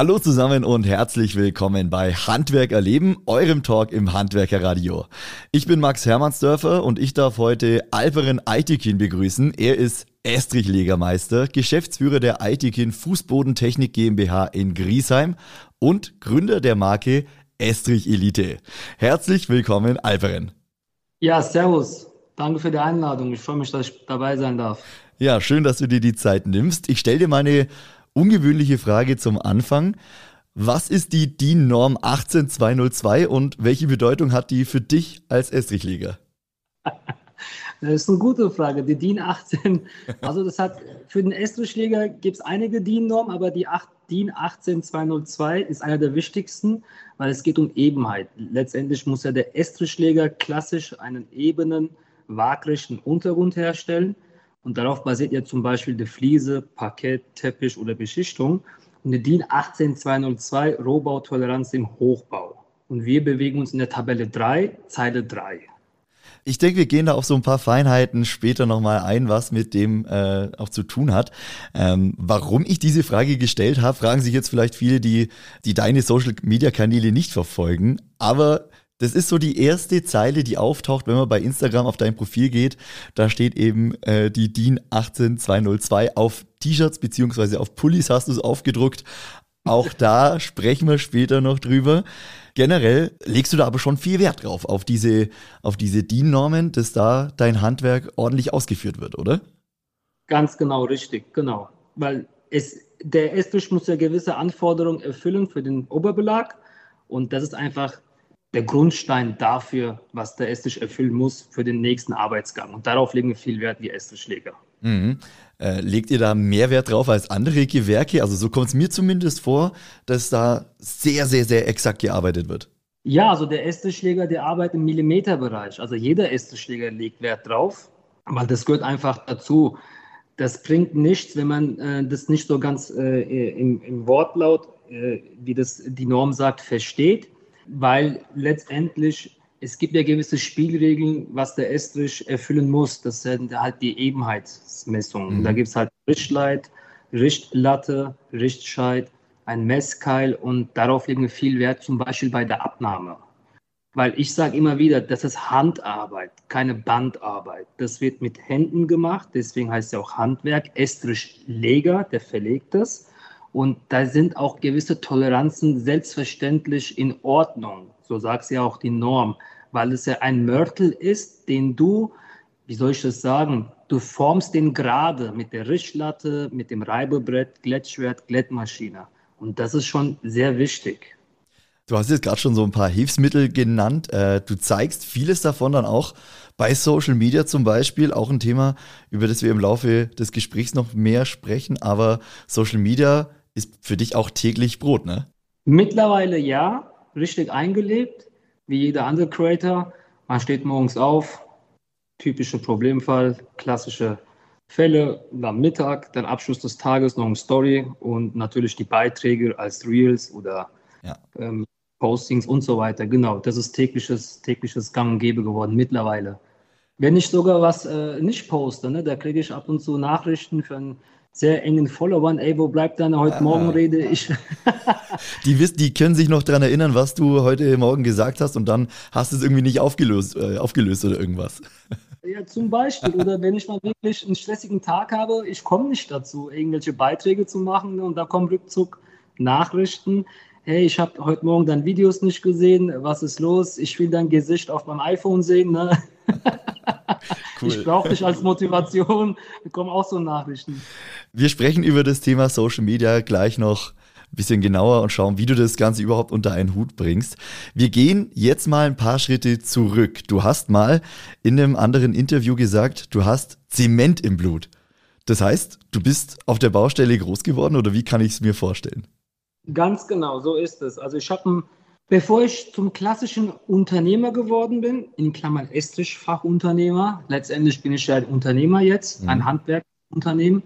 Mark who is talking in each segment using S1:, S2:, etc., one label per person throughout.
S1: Hallo zusammen und herzlich willkommen bei Handwerk erleben, eurem Talk im Handwerkerradio. Ich bin Max Hermannsdörfer und ich darf heute Alperen Aitikin begrüßen. Er ist Estrichlegermeister, Geschäftsführer der Aitikin Fußbodentechnik GmbH in Griesheim und Gründer der Marke Estrich Elite. Herzlich willkommen, Alperen.
S2: Ja, servus. Danke für die Einladung. Ich freue mich, dass ich dabei sein darf.
S1: Ja, schön, dass du dir die Zeit nimmst. Ich stelle dir meine ungewöhnliche Frage zum Anfang. Was ist die DIN-Norm 18202 und welche Bedeutung hat die für dich als Estrichleger?
S2: Das ist eine gute Frage. Die DIN 18, also das hat für den Estrichleger gibt es einige DIN-Normen, aber die 8, DIN 18202 ist einer der wichtigsten, weil es geht um Ebenheit. Letztendlich muss ja der Estrichleger klassisch einen ebenen, waagrechten Untergrund herstellen. Und darauf basiert ja zum Beispiel die Fliese, Parkett, Teppich oder Beschichtung. Und die DIN 18202 Rohbautoleranz im Hochbau. Und wir bewegen uns in der Tabelle 3, Zeile 3.
S1: Ich denke, wir gehen da auf so ein paar Feinheiten später nochmal ein, was mit dem äh, auch zu tun hat. Ähm, warum ich diese Frage gestellt habe, fragen sich jetzt vielleicht viele, die, die deine Social-Media-Kanäle nicht verfolgen. Aber das ist so die erste Zeile, die auftaucht, wenn man bei Instagram auf dein Profil geht. Da steht eben äh, die DIN 18202 auf T-Shirts beziehungsweise auf Pullis hast du es aufgedruckt. Auch da sprechen wir später noch drüber. Generell legst du da aber schon viel Wert drauf, auf diese, auf diese DIN-Normen, dass da dein Handwerk ordentlich ausgeführt wird, oder?
S2: Ganz genau, richtig, genau. Weil es, der Esstisch muss ja gewisse Anforderungen erfüllen für den Oberbelag. Und das ist einfach der Grundstein dafür, was der Esstisch erfüllen muss für den nächsten Arbeitsgang. Und darauf legen wir viel Wert wie Esstischleger.
S1: Mhm. Äh, legt ihr da mehr Wert drauf als andere Gewerke? Also so kommt es mir zumindest vor, dass da sehr, sehr, sehr exakt gearbeitet wird.
S2: Ja, also der Esstischleger, der arbeitet im Millimeterbereich. Also jeder Esstischleger legt Wert drauf, weil das gehört einfach dazu. Das bringt nichts, wenn man äh, das nicht so ganz äh, im, im, Wortlaut, äh, wie das die Norm sagt, versteht weil letztendlich es gibt ja gewisse Spielregeln, was der Estrich erfüllen muss. Das sind halt die Ebenheitsmessungen. Mhm. Da gibt es halt Richtleit, Richtlatte, Richtscheit, ein Messkeil und darauf legen wir viel Wert, zum Beispiel bei der Abnahme. Weil ich sage immer wieder, das ist Handarbeit, keine Bandarbeit. Das wird mit Händen gemacht, deswegen heißt es ja auch Handwerk. Estrichleger, der verlegt das. Und da sind auch gewisse Toleranzen selbstverständlich in Ordnung. So sagt sie ja auch die Norm, weil es ja ein Mörtel ist, den du, wie soll ich das sagen, du formst den gerade mit der Richtlatte, mit dem Reibebrett, Glättschwert, Glättmaschine. Und das ist schon sehr wichtig.
S1: Du hast jetzt gerade schon so ein paar Hilfsmittel genannt. Äh, du zeigst vieles davon dann auch bei Social Media zum Beispiel, auch ein Thema, über das wir im Laufe des Gesprächs noch mehr sprechen. Aber Social Media ist für dich auch täglich Brot, ne?
S2: Mittlerweile ja, richtig eingelebt, wie jeder andere Creator. Man steht morgens auf, typischer Problemfall, klassische Fälle, am Mittag, dann Abschluss des Tages noch eine Story und natürlich die Beiträge als Reels oder ja. ähm, Postings und so weiter. Genau, das ist tägliches, tägliches Gang und Gäbe geworden mittlerweile. Wenn ich sogar was äh, nicht poste, ne, da kriege ich ab und zu Nachrichten von sehr engen Followern, ey, wo bleibt deine heute ah. Morgen Rede? Ich
S1: die, wissen, die können sich noch daran erinnern, was du heute Morgen gesagt hast und dann hast du es irgendwie nicht aufgelöst, äh, aufgelöst oder irgendwas.
S2: Ja, zum Beispiel. Oder wenn ich mal wirklich einen stressigen Tag habe, ich komme nicht dazu, irgendwelche Beiträge zu machen und da kommen Rückzug Nachrichten. Hey, ich habe heute Morgen deine Videos nicht gesehen. Was ist los? Ich will dein Gesicht auf meinem iPhone sehen. Ne? Cool. Ich brauche dich als Motivation. Wir kommen auch so Nachrichten.
S1: Wir sprechen über das Thema Social Media gleich noch ein bisschen genauer und schauen, wie du das Ganze überhaupt unter einen Hut bringst. Wir gehen jetzt mal ein paar Schritte zurück. Du hast mal in einem anderen Interview gesagt, du hast Zement im Blut. Das heißt, du bist auf der Baustelle groß geworden oder wie kann ich es mir vorstellen?
S2: Ganz genau, so ist es. Also ich habe Bevor ich zum klassischen Unternehmer geworden bin, in Klammern Estrich-Fachunternehmer, letztendlich bin ich ja ein Unternehmer jetzt, mhm. ein Handwerkunternehmen.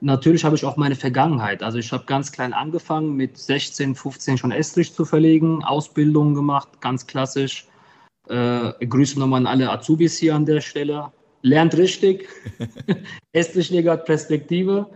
S2: Natürlich habe ich auch meine Vergangenheit. Also ich habe ganz klein angefangen, mit 16, 15 schon Estrich zu verlegen, Ausbildungen gemacht, ganz klassisch. Äh, Grüße nochmal an alle Azubis hier an der Stelle. Lernt richtig. Estrichleger hat Perspektive.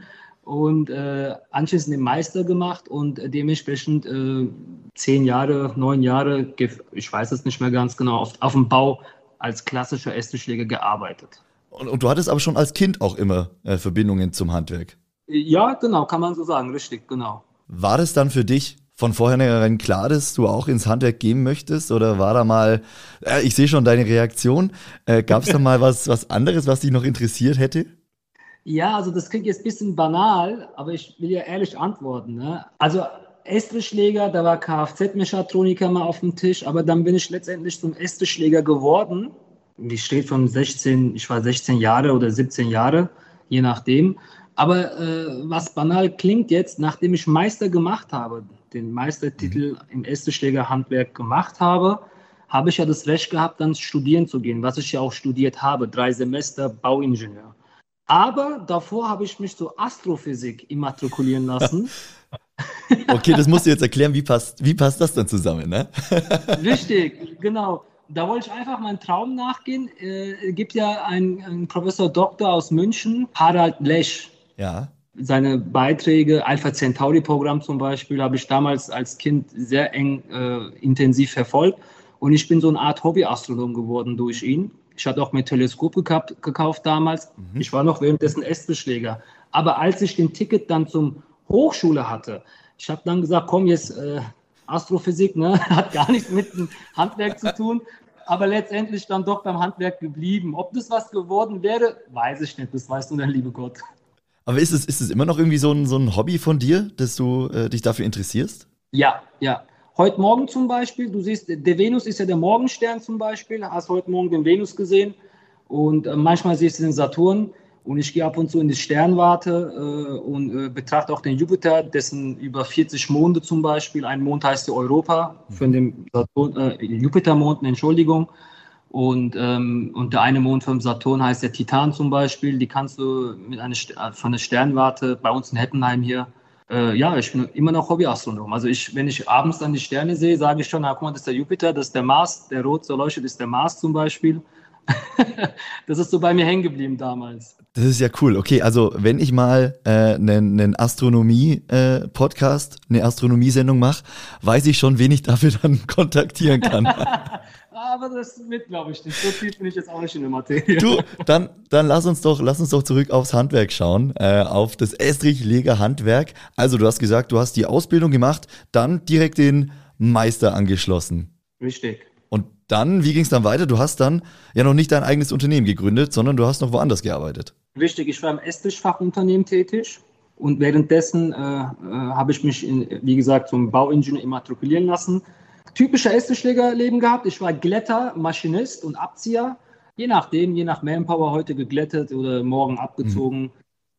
S2: Und äh, anschließend den Meister gemacht und dementsprechend äh, zehn Jahre, neun Jahre, ich weiß es nicht mehr ganz genau, auf, auf dem Bau als klassischer Esstischschläger gearbeitet.
S1: Und, und, du hattest aber schon als Kind auch immer äh, Verbindungen zum Handwerk?
S2: Ja, genau, kann man so sagen, richtig, genau.
S1: War das dann für dich von vornherein klar, dass du auch ins Handwerk gehen möchtest? Oder war da mal, äh, ich sehe schon deine Reaktion, äh, gab es da mal was, was anderes, was dich noch interessiert hätte?
S2: Ja, also das klingt jetzt ein bisschen banal, aber ich will ja ehrlich antworten. Ne? Also Estrischläger, da war Kfz-Mechatroniker mal auf dem Tisch, aber dann bin ich letztendlich zum Estrischläger geworden. Wie steht von 16, ich war 16 Jahre oder 17 Jahre, je nachdem. Aber äh, was banal klingt jetzt, nachdem ich Meister gemacht habe, den Meistertitel mhm. im Estrischlägerhandwerk gemacht habe, habe ich ja das Recht gehabt, dann studieren zu gehen, was ich ja auch studiert habe, drei Semester Bauingenieur. Aber davor habe ich mich zur Astrophysik immatrikulieren lassen.
S1: okay, das musst du jetzt erklären, wie passt, wie passt das dann zusammen, ne?
S2: Richtig, genau. Da wollte ich einfach meinen Traum nachgehen. Äh, es gibt ja einen, einen Professor Doktor aus München, Harald Lesch.
S1: Ja.
S2: Seine Beiträge, Alpha Centauri Programm zum Beispiel, habe ich damals als Kind sehr eng äh, intensiv verfolgt. Und ich bin so eine Art Hobbyastronom geworden durch ihn. Ich hatte auch mein Teleskop gekauft, gekauft damals. Mhm. Ich war noch währenddessen Essbeschläger. Aber als ich den Ticket dann zum Hochschule hatte, ich habe dann gesagt, komm jetzt, äh, Astrophysik, ne, hat gar nichts mit dem Handwerk zu tun, aber letztendlich dann doch beim Handwerk geblieben. Ob das was geworden wäre, weiß ich nicht. Das weißt du, der liebe Gott.
S1: Aber ist es, ist es immer noch irgendwie so ein, so ein Hobby von dir, dass du äh, dich dafür interessierst?
S2: Ja, ja. Heute Morgen zum Beispiel, du siehst, der Venus ist ja der Morgenstern zum Beispiel, hast heute Morgen den Venus gesehen und äh, manchmal siehst du den Saturn und ich gehe ab und zu in die Sternwarte äh, und äh, betrachte auch den Jupiter, dessen über 40 Monde zum Beispiel, ein Mond heißt ja Europa, von dem Saturn, äh, Jupitermond, Entschuldigung, und, ähm, und der eine Mond vom Saturn heißt der Titan zum Beispiel, die kannst du mit einer, von der Sternwarte bei uns in Hettenheim hier äh, ja, ich bin immer noch Hobbyastronom. Also ich, wenn ich abends dann die Sterne sehe, sage ich schon, na guck mal, das ist der Jupiter, das ist der Mars, der rot so leuchtet, ist der Mars zum Beispiel. das ist so bei mir hängen geblieben damals.
S1: Das ist ja cool. Okay, also wenn ich mal einen äh, Astronomie-Podcast, äh, eine Astronomiesendung mache, weiß ich schon, wen ich dafür dann kontaktieren kann.
S2: aber das wird, glaube ich, nicht. So tief bin ich jetzt auch nicht in der Materie.
S1: Du, dann, dann lass uns doch, lass uns doch zurück aufs Handwerk schauen, äh, auf das Estrich-Leger Handwerk. Also, du hast gesagt, du hast die Ausbildung gemacht, dann direkt den Meister angeschlossen.
S2: Richtig.
S1: Und dann, wie ging es dann weiter? Du hast dann ja noch nicht dein eigenes Unternehmen gegründet, sondern du hast noch woanders gearbeitet.
S2: Richtig, ich war im Estrichfachunternehmen tätig. Und währenddessen äh, äh, habe ich mich, in, wie gesagt, zum Bauingenieur immatrikulieren lassen typische Essenschlägerleben gehabt. Ich war Glätter, Maschinist und Abzieher. Je nachdem, je nach Manpower heute geglättet oder morgen abgezogen. Mhm.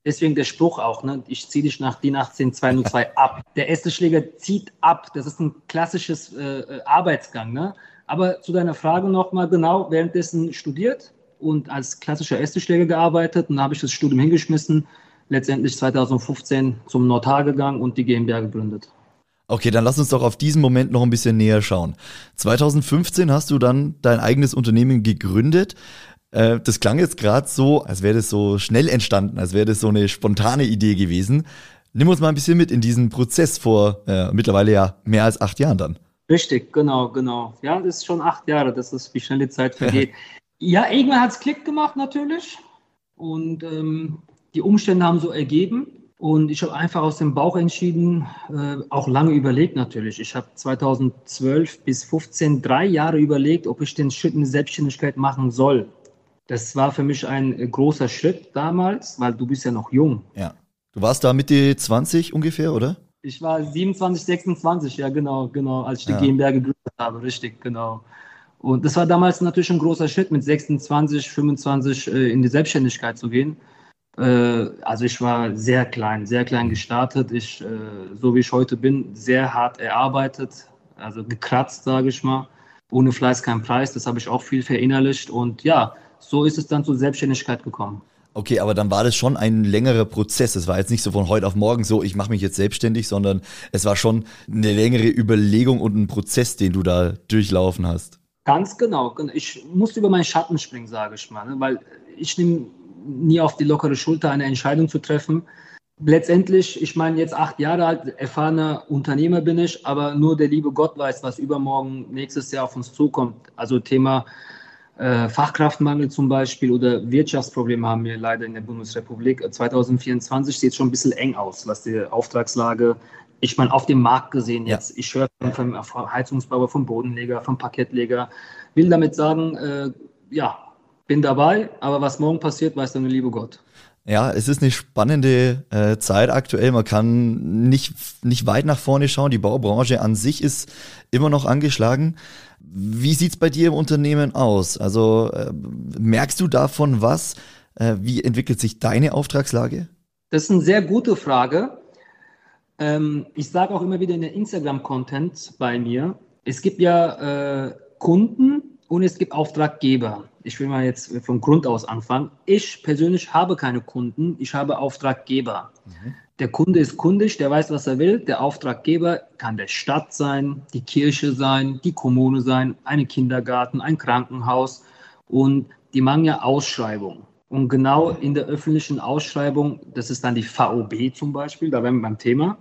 S2: Deswegen der Spruch auch, ne? ich ziehe dich nach DIN 18202 ab. Der Essenschläger zieht ab. Das ist ein klassisches äh, äh, Arbeitsgang. Ne? Aber zu deiner Frage nochmal genau, währenddessen studiert und als klassischer Essenschläger gearbeitet. Und dann habe ich das Studium hingeschmissen, letztendlich 2015 zum Notar gegangen und die GmbH gegründet.
S1: Okay, dann lass uns doch auf diesen Moment noch ein bisschen näher schauen. 2015 hast du dann dein eigenes Unternehmen gegründet. Äh, das klang jetzt gerade so, als wäre das so schnell entstanden, als wäre das so eine spontane Idee gewesen. Nimm uns mal ein bisschen mit in diesen Prozess vor äh, mittlerweile ja mehr als acht Jahren dann.
S2: Richtig, genau, genau. Ja, das ist schon acht Jahre, das ist, wie schnell die Zeit vergeht. ja, irgendwann hat es Klick gemacht natürlich. Und ähm, die Umstände haben so ergeben. Und ich habe einfach aus dem Bauch entschieden, äh, auch lange überlegt natürlich. Ich habe 2012 bis 2015 drei Jahre überlegt, ob ich den Schritt in die Selbstständigkeit machen soll. Das war für mich ein äh, großer Schritt damals, weil du bist ja noch jung.
S1: Ja. Du warst da Mitte 20 ungefähr, oder?
S2: Ich war 27, 26, ja genau, genau, als ich die ja. GmbH gegründet habe, richtig, genau. Und das war damals natürlich ein großer Schritt, mit 26, 25 äh, in die Selbstständigkeit zu gehen. Äh, also ich war sehr klein, sehr klein gestartet. Ich, äh, so wie ich heute bin, sehr hart erarbeitet, also gekratzt, sage ich mal. Ohne Fleiß kein Preis, das habe ich auch viel verinnerlicht. Und ja, so ist es dann zur Selbstständigkeit gekommen.
S1: Okay, aber dann war das schon ein längerer Prozess. Es war jetzt nicht so von heute auf morgen so, ich mache mich jetzt selbstständig, sondern es war schon eine längere Überlegung und ein Prozess, den du da durchlaufen hast.
S2: Ganz genau. Ich musste über meinen Schatten springen, sage ich mal, ne? weil ich nehme nie auf die lockere Schulter eine Entscheidung zu treffen. letztendlich, ich meine, jetzt acht Jahre alt, erfahrener Unternehmer bin ich, aber nur der liebe Gott weiß, was übermorgen nächstes Jahr auf uns zukommt. Also Thema äh, Fachkraftmangel zum Beispiel oder Wirtschaftsprobleme haben wir leider in der Bundesrepublik. 2024 sieht es schon ein bisschen eng aus, was die Auftragslage, ich meine, auf dem Markt gesehen jetzt. Ja. Ich höre vom, Heizungsbauer, vom Bodenleger, vom Parkettleger. Will damit sagen, äh, ja, bin dabei, aber was morgen passiert, weiß dann der liebe Gott.
S1: Ja, es ist eine spannende äh, Zeit aktuell. Man kann nicht, nicht weit nach vorne schauen. Die Baubranche an sich ist immer noch angeschlagen. Wie sieht's bei dir im Unternehmen aus? Also äh, merkst du davon was? Äh, wie entwickelt sich deine Auftragslage?
S2: Das ist eine sehr gute Frage. Ähm, ich sage auch immer wieder in der Instagram-Content bei mir, es gibt ja äh, Kunden und es gibt Auftraggeber ich will mal jetzt vom Grund aus anfangen. Ich persönlich habe keine Kunden, ich habe Auftraggeber. Mhm. Der Kunde ist kundisch, der weiß, was er will. Der Auftraggeber kann der Stadt sein, die Kirche sein, die Kommune sein, ein Kindergarten, ein Krankenhaus. Und die machen ja Ausschreibungen. Und genau in der öffentlichen Ausschreibung, das ist dann die VOB zum Beispiel, da wären wir beim Thema,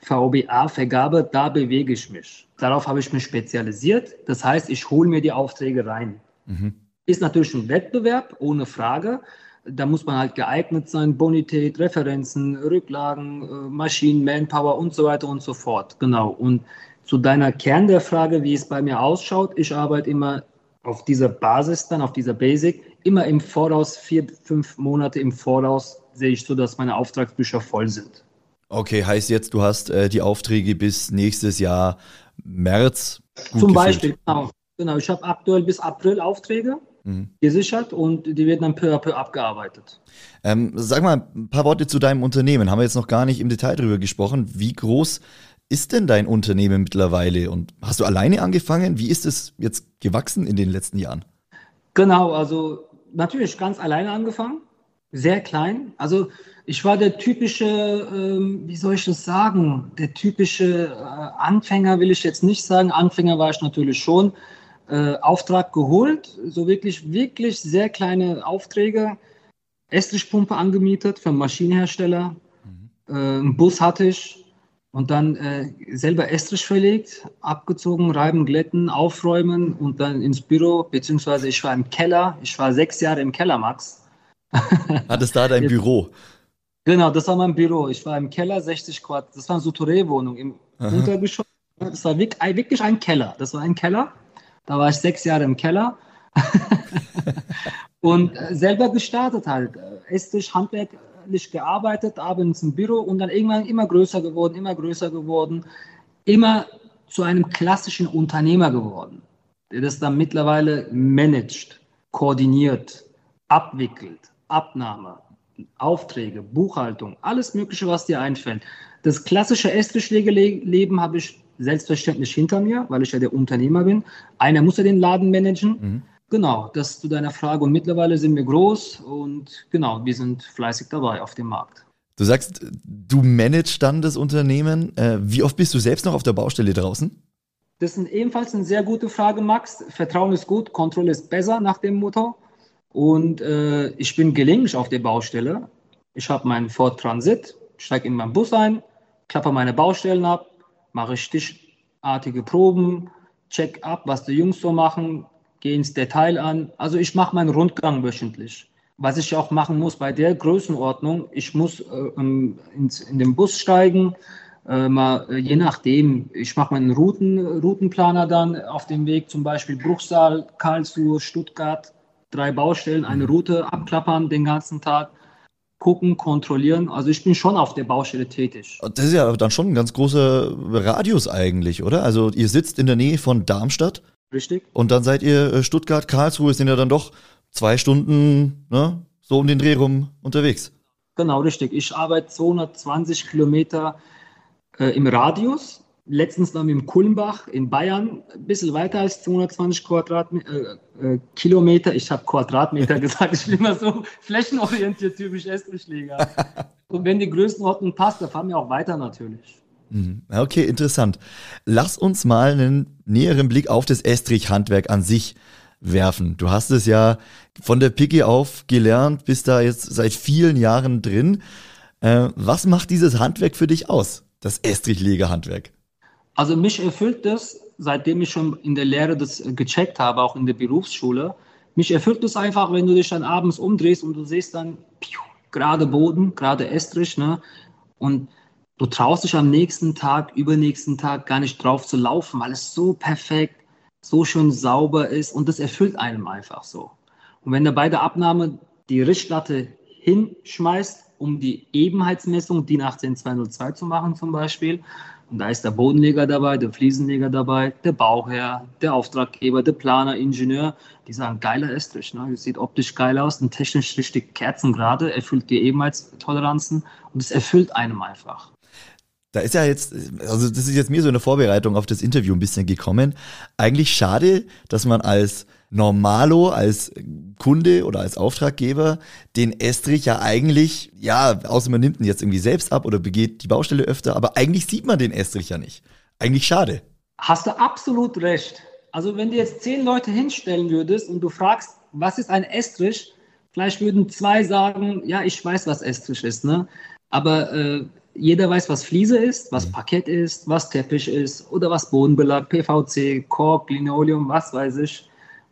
S2: VOBA-Vergabe, da bewege ich mich. Darauf habe ich mich spezialisiert. Das heißt, ich hole mir die Aufträge rein. Mhm. Ist natürlich ein Wettbewerb, ohne Frage. Da muss man halt geeignet sein, Bonität, Referenzen, Rücklagen, äh, Maschinen, Manpower und so weiter und so fort. Genau. Und zu deiner Kern der Frage, wie es bei mir ausschaut, ich arbeite immer auf dieser Basis dann, auf dieser Basic, immer im Voraus, vier, fünf Monate im Voraus sehe ich so, dass meine Auftragsbücher voll sind.
S1: Okay, heißt jetzt, du hast äh, die Aufträge bis nächstes Jahr März.
S2: Zum Beispiel, genau. genau. Ich habe aktuell bis April Aufträge mhm. gesichert und die werden dann peu à peu abgearbeitet.
S1: Ähm, sag mal ein paar Worte zu deinem Unternehmen. Haben wir jetzt noch gar nicht im Detail darüber gesprochen. Wie groß ist denn dein Unternehmen mittlerweile und hast du alleine angefangen? Wie ist es jetzt gewachsen in den letzten Jahren?
S2: Genau, also natürlich ganz alleine angefangen, sehr klein. Also ich war der typische, ähm, wie soll ich das sagen, der typische äh, Anfänger will ich jetzt nicht sagen. Anfänger war ich natürlich schon äh, Auftrag geholt, so wirklich, wirklich sehr kleine Aufträge, Estrichpumpe angemietet für einen Maschinenhersteller, mhm. äh, einen Bus hatte ich und dann äh, selber Estrich verlegt, abgezogen, reiben, glätten, aufräumen und dann ins Büro, beziehungsweise ich war im Keller, ich war sechs Jahre im Keller, Max.
S1: Hattest da dein Büro?
S2: Genau, das war mein Büro. Ich war im Keller, 60 Quadrat, das war eine Souterrain-Wohnung im Aha. Untergeschoss. Das war wirklich ein Keller. Das war ein Keller. Da war ich sechs Jahre im Keller und äh, selber gestartet halt. Esstisch, handwerklich gearbeitet, abends im Büro und dann irgendwann immer größer geworden, immer größer geworden, immer zu einem klassischen Unternehmer geworden, der das dann mittlerweile managt, koordiniert, abwickelt, Abnahme, Aufträge, Buchhaltung, alles Mögliche, was dir einfällt. Das klassische Esstischlegeleben habe ich selbstverständlich hinter mir, weil ich ja der Unternehmer bin. Einer muss ja den Laden managen. Mhm. Genau, das zu deiner Frage. Und mittlerweile sind wir groß und genau, wir sind fleißig dabei auf dem Markt.
S1: Du sagst, du managst dann das Unternehmen. Äh, wie oft bist du selbst noch auf der Baustelle draußen?
S2: Das ist ebenfalls eine sehr gute Frage, Max. Vertrauen ist gut, Kontrolle ist besser nach dem Motto. Und äh, ich bin gelegentlich auf der Baustelle. Ich habe meinen Ford Transit, steige in meinen Bus ein, klappe meine Baustellen ab, mache stichartige Proben, check ab, was die Jungs so machen, gehe ins Detail an. Also ich mache meinen Rundgang wöchentlich. Was ich auch machen muss bei der Größenordnung, ich muss äh, ins, in den Bus steigen, äh, mal, äh, je nachdem, ich mache meinen Routen, Routenplaner dann auf dem Weg, zum Beispiel Bruchsal, Karlsruhe, Stuttgart, drei Baustellen, eine Route abklappern den ganzen Tag gucken, kontrollieren. Also ich bin schon auf der Baustelle tätig.
S1: Das ist ja dann schon ein ganz großer Radius eigentlich, oder? Also ihr sitzt in der Nähe von Darmstadt.
S2: Richtig.
S1: Und dann seid ihr äh, Stuttgart, Karlsruhe, sind ja dann doch zwei Stunden ne, so um den Dreh rum unterwegs.
S2: Genau, richtig. Ich arbeite 220 Kilometer äh, im Radius letztens noch mit dem Kulmbach in Bayern, ein bisschen weiter als 220 Quadratmeter, äh, äh, Kilometer. Ich habe Quadratmeter gesagt, ich bin immer so flächenorientiert, typisch Estrichleger. Und wenn die Größenordnung passt, dann fahren wir auch weiter natürlich.
S1: Mhm. Okay, interessant. Lass uns mal einen näheren Blick auf das Estrich-Handwerk an sich werfen. Du hast es ja von der Picke auf gelernt, bist da jetzt seit vielen Jahren drin. Äh, was macht dieses Handwerk für dich aus, das Estrichlegerhandwerk?
S2: Also mich erfüllt das, seitdem ich schon in der Lehre das gecheckt habe, auch in der Berufsschule. Mich erfüllt das einfach, wenn du dich dann abends umdrehst und du siehst dann piu, gerade Boden, gerade Estrich, ne? Und du traust dich am nächsten Tag, übernächsten Tag gar nicht drauf zu laufen, weil es so perfekt, so schön sauber ist und das erfüllt einem einfach so. Und wenn du bei der Abnahme die Richtlatte hinschmeißt, um die Ebenheitsmessung DIN 18202 zu machen zum Beispiel, und da ist der Bodenleger dabei, der Fliesenleger dabei, der Bauherr, der Auftraggeber, der Planer, Ingenieur. Die sagen, geiler Estrich. Ne? Sieht optisch geil aus und technisch richtig kerzengerade, erfüllt die Ebenheitstoleranzen und es erfüllt einem einfach.
S1: Da ist ja jetzt, also das ist jetzt mir so eine Vorbereitung auf das Interview ein bisschen gekommen. Eigentlich schade, dass man als Normalo, als Kunde oder als Auftraggeber den Estrich ja eigentlich, ja, außer man nimmt ihn jetzt irgendwie selbst ab oder begeht die Baustelle öfter, aber eigentlich sieht man den Estrich ja nicht. Eigentlich schade.
S2: Hast du absolut recht. Also wenn du jetzt zehn Leute hinstellen würdest und du fragst, was ist ein Estrich, vielleicht würden zwei sagen, ja, ich weiß, was Estrich ist, ne? Aber äh, jeder weiß, was Fliese ist, was mhm. Parkett ist, was Teppich ist oder was Bodenbelag, PVC, Kork, Linoleum, was weiß ich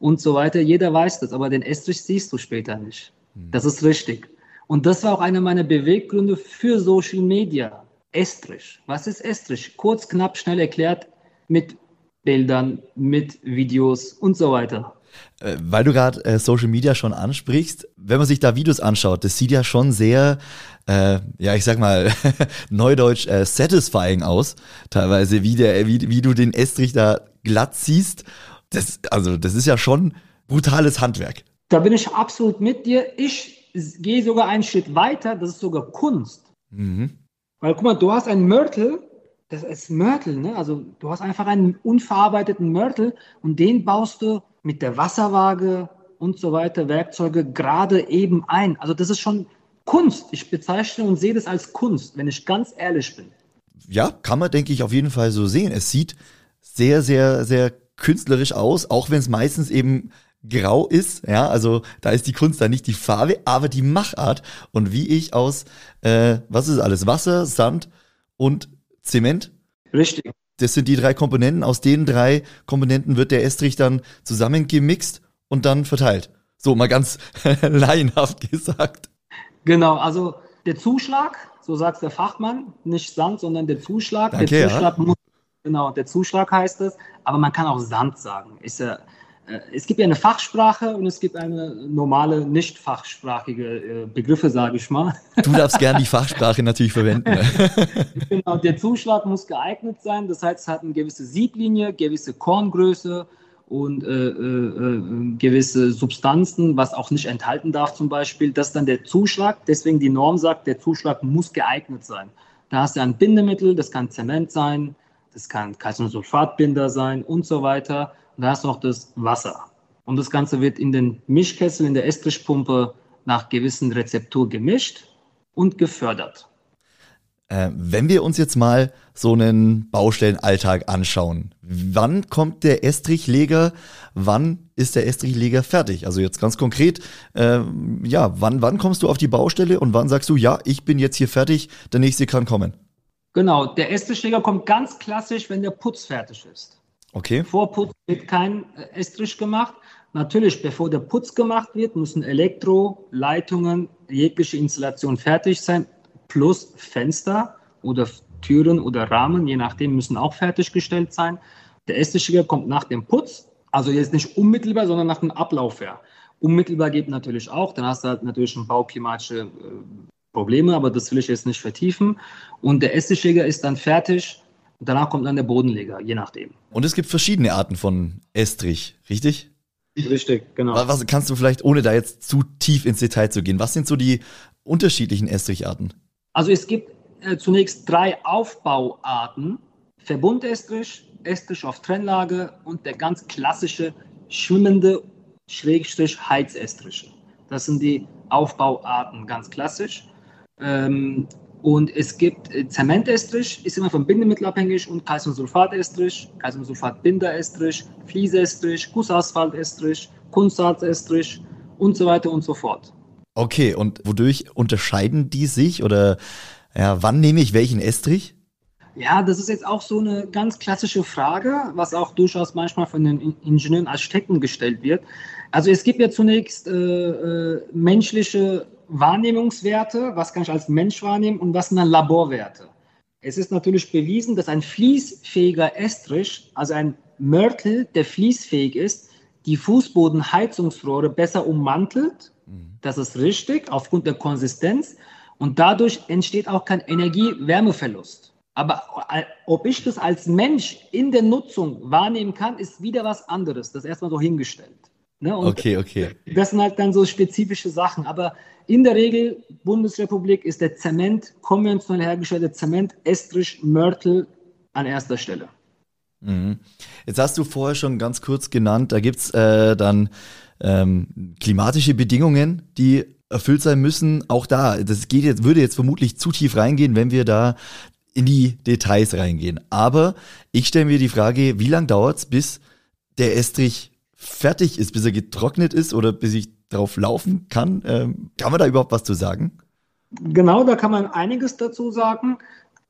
S2: und so weiter. Jeder weiß das, aber den Estrich siehst du später nicht. Mhm. Das ist richtig. Und das war auch einer meiner Beweggründe für Social Media. Estrich. Was ist Estrich? Kurz, knapp, schnell erklärt mit Bildern, mit Videos und so weiter.
S1: Äh, weil du gerade äh, Social Media schon ansprichst, wenn man sich da Videos anschaut, das sieht ja schon sehr, äh, ja, ich sag mal, neudeutsch äh, satisfying aus, teilweise, wie, der, wie, wie du den Estrich da glatt siehst. Das, also, das ist ja schon brutales Handwerk.
S2: Da bin ich absolut mit dir. Ich gehe sogar einen Schritt weiter, das ist sogar Kunst. Mhm. Weil, guck mal, du hast einen Mörtel, das ist Mörtel, ne? Also, du hast einfach einen unverarbeiteten Mörtel und den baust du mit der Wasserwaage und so weiter, Werkzeuge gerade eben ein. Also das ist schon Kunst. Ich bezeichne und sehe das als Kunst, wenn ich ganz ehrlich bin.
S1: Ja, kann man, denke ich, auf jeden Fall so sehen. Es sieht sehr, sehr, sehr künstlerisch aus, auch wenn es meistens eben grau ist, ja, also da ist die Kunst dann nicht die Farbe, aber die Machart und wie ich aus, äh, was ist alles, Wasser, Sand und Zement?
S2: Richtig
S1: das sind die drei Komponenten. Aus den drei Komponenten wird der Estrich dann zusammengemixt und dann verteilt. So mal ganz laienhaft gesagt.
S2: Genau, also der Zuschlag, so sagt der Fachmann, nicht Sand, sondern der Zuschlag.
S1: Danke,
S2: der Zuschlag
S1: ja.
S2: muss, genau, der Zuschlag heißt es, aber man kann auch Sand sagen. Ja äh, es gibt ja eine Fachsprache und es gibt eine normale, nicht fachsprachige äh, Begriffe, sage ich mal.
S1: Du darfst gern die Fachsprache natürlich verwenden. Ne?
S2: genau, der Zuschlag muss geeignet sein. Das heißt, es hat eine gewisse Sieblinie, gewisse Korngröße und äh, äh, äh, gewisse Substanzen, was auch nicht enthalten darf zum Beispiel. Das ist dann der Zuschlag. Deswegen die Norm sagt, der Zuschlag muss geeignet sein. Da hast du ein Bindemittel, das kann Zement sein, das kann Calciumsulfatbinder sein und so weiter. Und da hast du noch das Wasser. Und das Ganze wird in den Mischkessel, in der Estrichpumpe nach gewissen Rezeptur gemischt und gefördert.
S1: Äh, wenn wir uns jetzt mal so einen Baustellenalltag anschauen, wann kommt der Estrichleger, wann ist der Estrichleger fertig? Also jetzt ganz konkret, äh, ja, wann, wann kommst du auf die Baustelle und wann sagst du, ja, ich bin jetzt hier fertig, der nächste kann kommen?
S2: Genau, der Estrichleger kommt ganz klassisch, wenn der Putz fertig ist.
S1: Okay.
S2: Vor Putz wird kein äh, Estrich gemacht. Natürlich, bevor der Putz gemacht wird, müssen Elektro, Leitungen, jegliche Installation fertig sein, plus Fenster oder Türen oder Rahmen, je nachdem, müssen auch fertiggestellt sein. Der Estrichiger kommt nach dem Putz, also jetzt nicht unmittelbar, sondern nach dem Ablauf her. Unmittelbar geht natürlich auch, dann hast du halt natürlich ein bauklimatische äh, Probleme, aber das will ich jetzt nicht vertiefen. Und der Estrichiger ist dann fertig und danach kommt dann der Bodenleger, je nachdem.
S1: Und es gibt verschiedene Arten von Estrich, richtig?
S2: Richtig, genau.
S1: Was kannst du vielleicht, ohne da jetzt zu tief ins Detail zu gehen, was sind so die unterschiedlichen Estricharten?
S2: Also es gibt äh, zunächst drei Aufbauarten. Verbundestrich, Estrich auf Trennlage und der ganz klassische schwimmende Schrägstrich Heizestriche. Das sind die Aufbauarten, ganz klassisch. Ähm, und es gibt äh, Zementestrich, ist immer vom Bindemittel abhängig und Calciumsulfatestrich, Calciumsulfatbinderestrich, Fliesestrich, Gussasphaltestrich, Kunstharzestrich und so weiter und so fort.
S1: Okay, und wodurch unterscheiden die sich oder ja, wann nehme ich welchen Estrich?
S2: Ja, das ist jetzt auch so eine ganz klassische Frage, was auch durchaus manchmal von den Ingenieuren als Stecken gestellt wird. Also es gibt ja zunächst äh, äh, menschliche Wahrnehmungswerte, was kann ich als Mensch wahrnehmen und was sind dann Laborwerte. Es ist natürlich bewiesen, dass ein fließfähiger Estrich, also ein Mörtel, der fließfähig ist, die Fußbodenheizungsrohre besser ummantelt. Mhm. Das ist richtig, aufgrund der Konsistenz. Und dadurch entsteht auch kein Energie-Wärmeverlust. Aber ob ich das als Mensch in der Nutzung wahrnehmen kann, ist wieder was anderes. Das ist erstmal so hingestellt.
S1: Ne? okay, okay.
S2: Das sind halt dann so spezifische Sachen. Aber in der Regel, Bundesrepublik, ist der Zement, konventionell hergestellter Zement, Estrich, Mörtel an erster Stelle.
S1: Mhm. Jetzt hast du vorher schon ganz kurz genannt, da gibt es äh, dann ähm, klimatische Bedingungen, die erfüllt sein müssen. Auch da, das geht jetzt, würde jetzt vermutlich zu tief reingehen, wenn wir da in die Details reingehen. Aber ich stelle mir die Frage, wie lange dauert es, bis der Estrich fertig ist, bis er getrocknet ist oder bis ich drauf laufen kann? Ähm, kann man da überhaupt was zu sagen?
S2: Genau, da kann man einiges dazu sagen.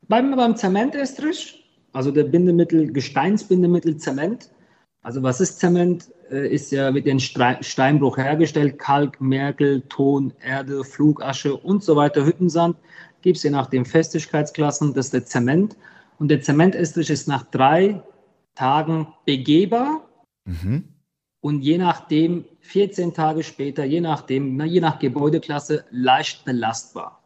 S2: Beim, beim Zementestrich, also der Bindemittel, Gesteinsbindemittel Zement. Also was ist Zement? Äh, ist ja mit dem Steinbruch hergestellt. Kalk, Merkel, Ton, Erde, Flugasche und so weiter, Hüttensand gibt es je nach den Festigkeitsklassen, das ist der Zement. Und der Zementestrich ist nach drei Tagen begehbar mhm. Und je nachdem 14 Tage später, je nachdem, je nach Gebäudeklasse leicht belastbar.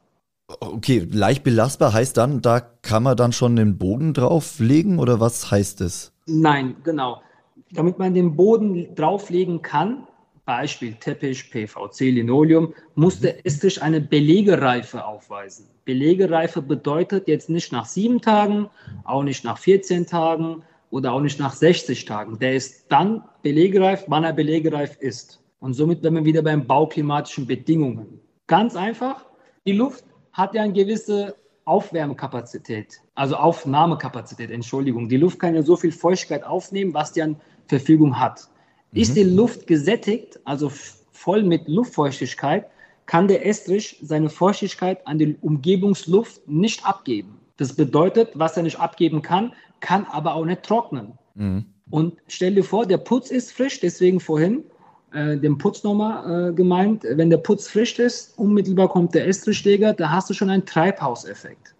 S1: Okay, leicht belastbar heißt dann, da kann man dann schon den Boden drauflegen oder was heißt es?
S2: Nein, genau. Damit man den Boden drauflegen kann, Beispiel Teppich, PVC, Linoleum, muss der Estrich eine Belegereife aufweisen. Belegereife bedeutet jetzt nicht nach sieben Tagen, auch nicht nach 14 Tagen oder auch nicht nach 60 Tagen. Der ist dann belegereif, wann er belegereif ist. Und somit werden wir wieder beim bauklimatischen Bedingungen. Ganz einfach, die Luft hat ja eine gewisse Aufwärmekapazität, also Aufnahmekapazität, Entschuldigung. Die Luft kann ja so viel Feuchtigkeit aufnehmen, was die an Verfügung hat. Ist die Luft gesättigt, also voll mit Luftfeuchtigkeit, kann der Estrich seine Feuchtigkeit an die Umgebungsluft nicht abgeben. Das bedeutet, was er nicht abgeben kann, kann aber auch nicht trocknen. Mhm. Und stell dir vor, der Putz ist frisch, deswegen vorhin äh, den Putz nochmal äh, gemeint, wenn der Putz frisch ist, unmittelbar kommt der Estrichleger, da hast du schon einen Treibhauseffekt.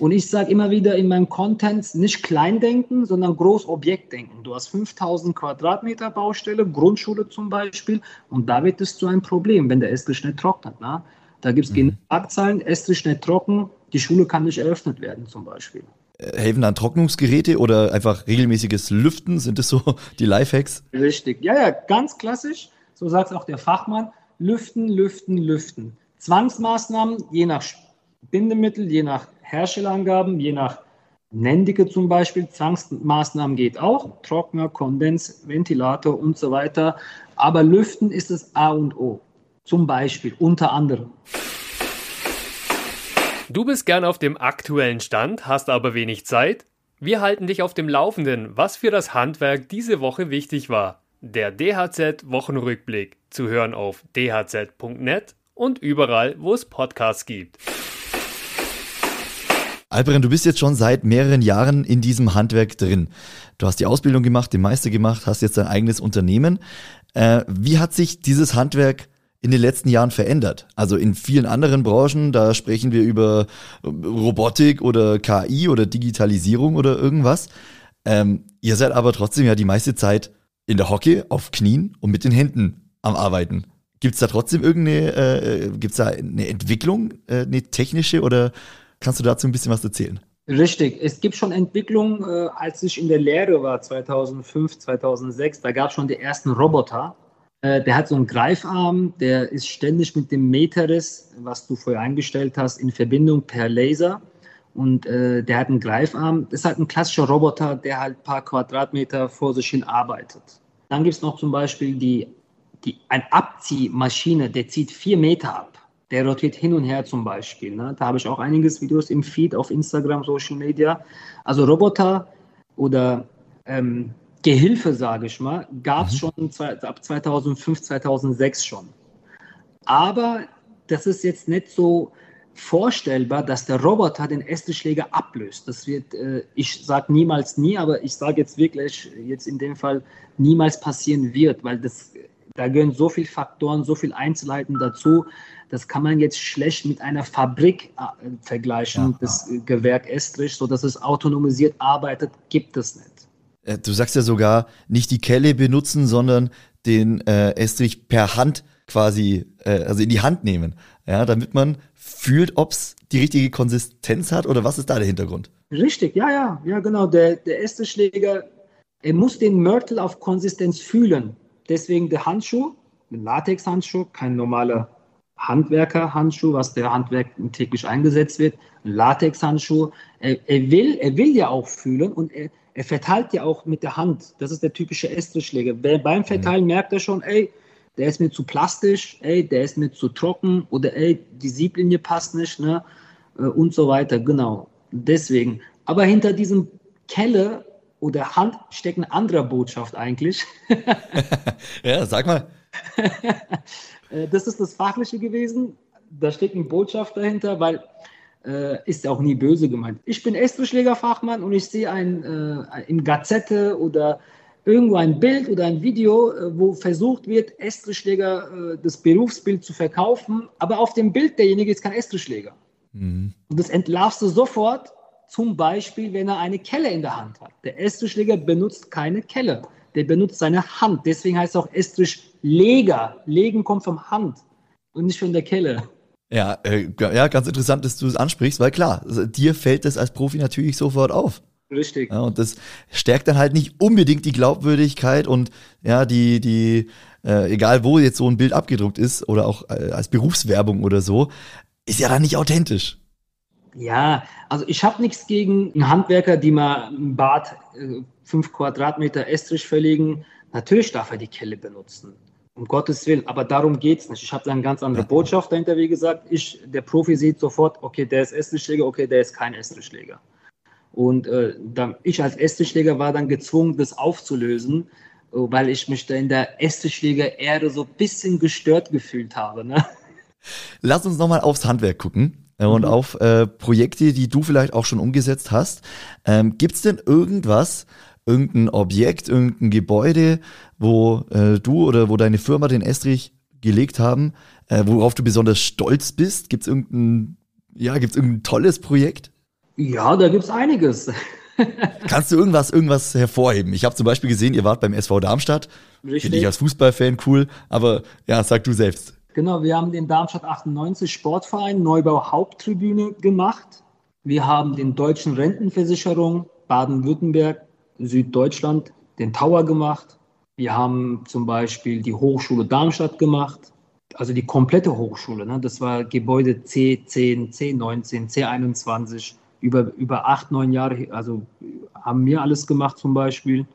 S2: Und ich sage immer wieder in meinem Content nicht klein denken, sondern groß Objekt denken. Du hast 5000 Quadratmeter Baustelle, Grundschule zum Beispiel, und da wird es zu einem Problem, wenn der Estrich nicht trocknet. Ne? Da gibt es mhm. Schlagzeilen, Estrich nicht trocken, die Schule kann nicht eröffnet werden zum Beispiel.
S1: Helfen dann Trocknungsgeräte oder einfach regelmäßiges Lüften? Sind das so die Lifehacks?
S2: Richtig, ja, ja, ganz klassisch. So sagt es auch der Fachmann. Lüften, lüften, lüften. Zwangsmaßnahmen, je nach Bindemittel, je nach Herstellerangaben, je nach Nendicke zum Beispiel, Zwangsmaßnahmen geht auch, Trockner, Kondens, Ventilator und so weiter. Aber Lüften ist das A und O. Zum Beispiel, unter anderem.
S3: Du bist gern auf dem aktuellen Stand, hast aber wenig Zeit? Wir halten dich auf dem Laufenden, was für das Handwerk diese Woche wichtig war. Der DHZ Wochenrückblick zu hören auf dhz.net und überall, wo es Podcasts gibt.
S1: Alperin, du bist jetzt schon seit mehreren Jahren in diesem Handwerk drin. Du hast die Ausbildung gemacht, den Meister gemacht, hast jetzt dein eigenes Unternehmen. Äh, wie hat sich dieses Handwerk in den letzten Jahren verändert? Also in vielen anderen Branchen, da sprechen wir über Robotik oder KI oder Digitalisierung oder irgendwas. Ähm, ihr seid aber trotzdem ja die meiste Zeit in der Hocke, auf Knien und mit den Händen am Arbeiten. Gibt es da trotzdem irgendeine, äh, gibt's da eine Entwicklung, äh, eine technische oder Kannst du dazu ein bisschen was erzählen?
S2: Richtig, es gibt schon Entwicklungen, äh, als ich in der Lehre war, 2005, 2006, da gab es schon die ersten Roboter. Äh, der hat so einen Greifarm, der ist ständig mit dem Meteris, was du vorher eingestellt hast, in Verbindung per Laser. Und äh, der hat einen Greifarm. Das ist halt ein klassischer Roboter, der halt ein paar Quadratmeter vor sich hin arbeitet. Dann gibt es noch zum Beispiel die, die, eine Abziehmaschine, der zieht vier Meter ab der rotiert hin und her zum Beispiel. Ne? Da habe ich auch einiges Videos im Feed auf Instagram, Social Media. Also Roboter oder ähm, Gehilfe, sage ich mal, gab es mhm. schon zwei, ab 2005, 2006 schon. Aber das ist jetzt nicht so vorstellbar, dass der Roboter den Esstischschläger ablöst. Das wird, äh, ich sage niemals nie, aber ich sage jetzt wirklich, jetzt in dem Fall niemals passieren wird, weil das, da gehören so viele Faktoren, so viele Einzelheiten dazu. Das kann man jetzt schlecht mit einer Fabrik äh, vergleichen, ja, das ja. Gewerk Estrich, so dass es autonomisiert arbeitet, gibt es nicht.
S1: Äh, du sagst ja sogar, nicht die Kelle benutzen, sondern den äh, Estrich per Hand quasi, äh, also in die Hand nehmen, ja, damit man fühlt, ob es die richtige Konsistenz hat oder was ist da der Hintergrund?
S2: Richtig, ja, ja, ja, genau. Der, der erste Schläger, er muss den Mörtel auf Konsistenz fühlen. Deswegen der Handschuh, ein Latexhandschuh, kein normaler Handwerkerhandschuh, was der Handwerk täglich eingesetzt wird, ein Latexhandschuh. Er, er, will, er will ja auch fühlen und er, er verteilt ja auch mit der Hand. Das ist der typische Estrich-Schläger. Beim Verteilen mhm. merkt er schon, ey, der ist mir zu plastisch, ey, der ist mir zu trocken oder ey, die Sieblinie passt nicht, ne? Äh, und so weiter, genau. Deswegen. Aber hinter diesem Kelle oder Hand steckt eine andere Botschaft eigentlich.
S1: ja, sag mal.
S2: Äh, das ist das Fachliche gewesen. Da steckt eine Botschaft dahinter, weil äh, ist auch nie böse gemeint. Ich bin Estrichschlägerfachmann und ich sehe ein äh, in Gazette oder irgendwo ein Bild oder ein Video, äh, wo versucht wird, Estrichschläger, äh, das Berufsbild zu verkaufen, aber auf dem Bild derjenige ist kein Estrichschläger. Mhm. Und das entlarvst du sofort, zum Beispiel, wenn er eine Kelle in der Hand hat. Der Estrichschläger benutzt keine Kelle, der benutzt seine Hand. Deswegen heißt es auch Estrichleger. Legen kommt vom Hand und nicht von der Kelle.
S1: Ja, äh, ja, ganz interessant, dass du es ansprichst, weil klar, dir fällt das als Profi natürlich sofort auf.
S2: Richtig.
S1: Ja, und das stärkt dann halt nicht unbedingt die Glaubwürdigkeit und ja, die, die, äh, egal wo jetzt so ein Bild abgedruckt ist oder auch äh, als Berufswerbung oder so, ist ja dann nicht authentisch.
S2: Ja, also ich habe nichts gegen einen Handwerker, die mal ein Bad äh, fünf Quadratmeter Estrich verlegen. Natürlich darf er die Kelle benutzen. Um Gottes Willen, aber darum geht es nicht. Ich habe da eine ganz andere Botschaft dahinter, wie gesagt. Ich, der Profi sieht sofort, okay, der ist Estrichschläger, okay, der ist kein Estrichschläger. Und äh, dann, ich als Esstischschläger war dann gezwungen, das aufzulösen, äh, weil ich mich da in der Esstischschläger-Erde so ein bisschen gestört gefühlt habe. Ne?
S1: Lass uns nochmal aufs Handwerk gucken äh, und mhm. auf äh, Projekte, die du vielleicht auch schon umgesetzt hast. Ähm, Gibt es denn irgendwas, irgendein Objekt, irgendein Gebäude, wo äh, du oder wo deine Firma den Estrich gelegt haben, äh, worauf du besonders stolz bist? Gibt es irgendein, ja, gibt's irgendein tolles Projekt?
S2: Ja, da gibt es einiges.
S1: Kannst du irgendwas, irgendwas hervorheben? Ich habe zum Beispiel gesehen, ihr wart beim SV Darmstadt. Finde ich als Fußballfan cool, aber ja, sag du selbst.
S2: Genau, wir haben den Darmstadt 98 Sportverein Neubau Haupttribüne gemacht. Wir haben den Deutschen Rentenversicherung Baden-Württemberg, Süddeutschland den Tower gemacht. Wir haben zum Beispiel die Hochschule Darmstadt gemacht also die komplette Hochschule. Ne? Das war Gebäude C10, C19, C21 über, über acht, neun Jahre, also haben wir alles gemacht zum Beispiel.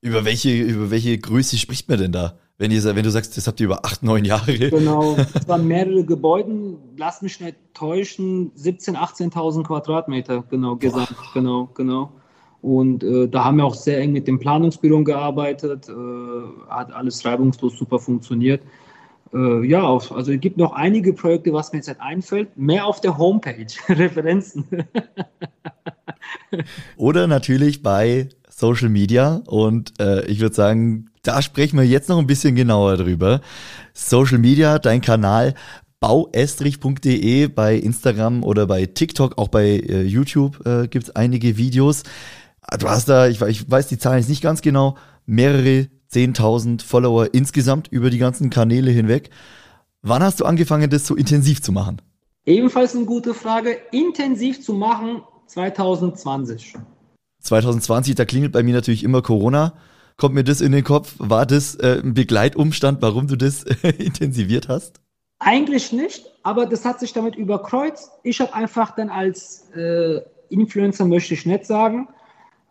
S1: Über welche, über welche Größe spricht man denn da? Wenn, ihr, wenn du sagst, das habt ihr über acht, neun Jahre.
S2: Genau, es waren mehrere Gebäude, lass mich nicht täuschen, 17.000, 18.000 Quadratmeter, genau, gesamt, Boah. genau, genau. Und äh, da haben wir auch sehr eng mit dem Planungsbüro gearbeitet, äh, hat alles reibungslos super funktioniert äh, ja, auf, also es gibt noch einige Projekte, was mir jetzt einfällt. Mehr auf der Homepage, Referenzen.
S1: Oder natürlich bei Social Media. Und äh, ich würde sagen, da sprechen wir jetzt noch ein bisschen genauer drüber. Social Media, dein Kanal bauestrich.de bei Instagram oder bei TikTok, auch bei äh, YouTube äh, gibt es einige Videos. Du hast da, ich, ich weiß die Zahlen jetzt nicht ganz genau, mehrere 10.000 Follower insgesamt über die ganzen Kanäle hinweg. Wann hast du angefangen, das so intensiv zu machen?
S2: Ebenfalls eine gute Frage. Intensiv zu machen 2020.
S1: 2020, da klingelt bei mir natürlich immer Corona. Kommt mir das in den Kopf? War das äh, ein Begleitumstand, warum du das äh, intensiviert hast?
S2: Eigentlich nicht, aber das hat sich damit überkreuzt. Ich habe einfach dann als äh, Influencer, möchte ich nicht sagen,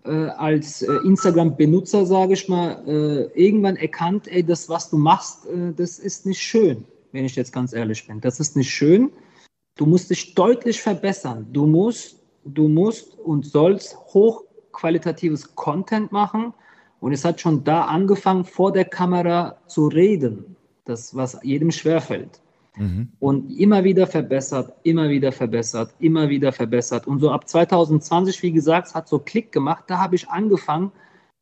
S2: als äh, Instagram-Benutzer, sage ich mal, äh, irgendwann erkannt, ey, das, was du machst, äh, das ist nicht schön, wenn ich jetzt ganz ehrlich bin. Das ist nicht schön. Du musst dich deutlich verbessern. Du musst, du musst und sollst hochqualitatives Content machen. Und es hat schon da angefangen, vor der Kamera zu reden. Das, was jedem schwerfällt. Mhm. Und immer wieder verbessert, immer wieder verbessert, immer wieder verbessert. Und so ab 2020, wie gesagt, hat so Klick gemacht. Da habe ich angefangen,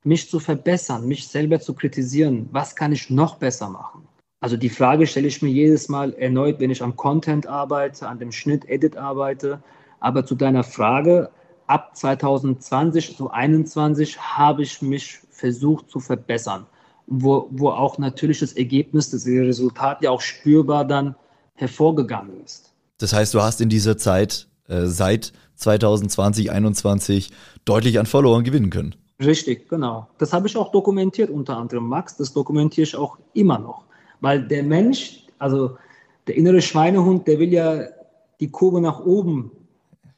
S2: mich zu verbessern, mich selber zu kritisieren. Was kann ich noch besser machen? Also die Frage stelle ich mir jedes Mal erneut, wenn ich am Content arbeite, an dem Schnitt, Edit arbeite. Aber zu deiner Frage, ab 2020, so 2021 habe ich mich versucht zu verbessern, wo, wo auch natürlich das Ergebnis, das Resultat ja auch spürbar dann hervorgegangen ist.
S1: Das heißt, du hast in dieser Zeit äh, seit 2020, 2021 deutlich an Followern gewinnen können.
S2: Richtig, genau. Das habe ich auch dokumentiert, unter anderem Max. Das dokumentiere ich auch immer noch. Weil der Mensch, also der innere Schweinehund, der will ja die Kurve nach oben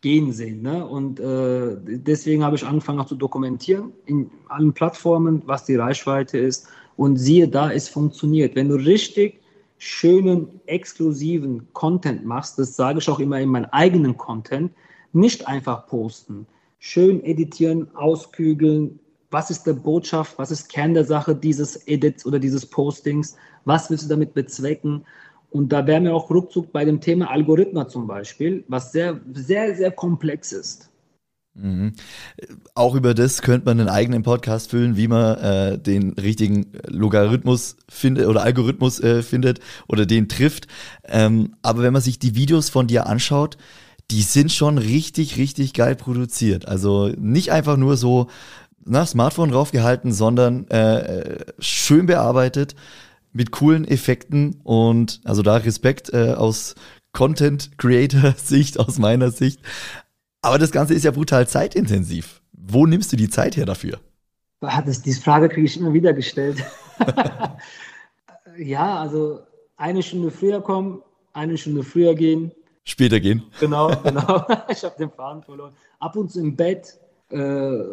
S2: gehen sehen. Ne? Und äh, deswegen habe ich angefangen auch zu dokumentieren in allen Plattformen, was die Reichweite ist. Und siehe da, es funktioniert. Wenn du richtig schönen, exklusiven Content machst, das sage ich auch immer in meinem eigenen Content, nicht einfach posten. Schön editieren, auskügeln. Was ist der Botschaft? Was ist Kern der Sache dieses Edits oder dieses Postings? Was willst du damit bezwecken? Und da wären wir auch ruckzuck bei dem Thema Algorithmen zum Beispiel, was sehr, sehr, sehr komplex ist.
S1: Mhm. Auch über das könnte man einen eigenen Podcast füllen, wie man äh, den richtigen Logarithmus findet oder Algorithmus äh, findet oder den trifft. Ähm, aber wenn man sich die Videos von dir anschaut, die sind schon richtig, richtig geil produziert. Also nicht einfach nur so na, Smartphone draufgehalten, sondern äh schön bearbeitet mit coolen Effekten und also da Respekt äh, aus Content Creator Sicht, aus meiner Sicht. Aber das Ganze ist ja brutal zeitintensiv. Wo nimmst du die Zeit her dafür?
S2: Das, diese Frage kriege ich immer wieder gestellt. ja, also eine Stunde früher kommen, eine Stunde früher gehen.
S1: Später gehen.
S2: Genau, genau. ich habe den Faden verloren. Ab und zu im Bett. Äh,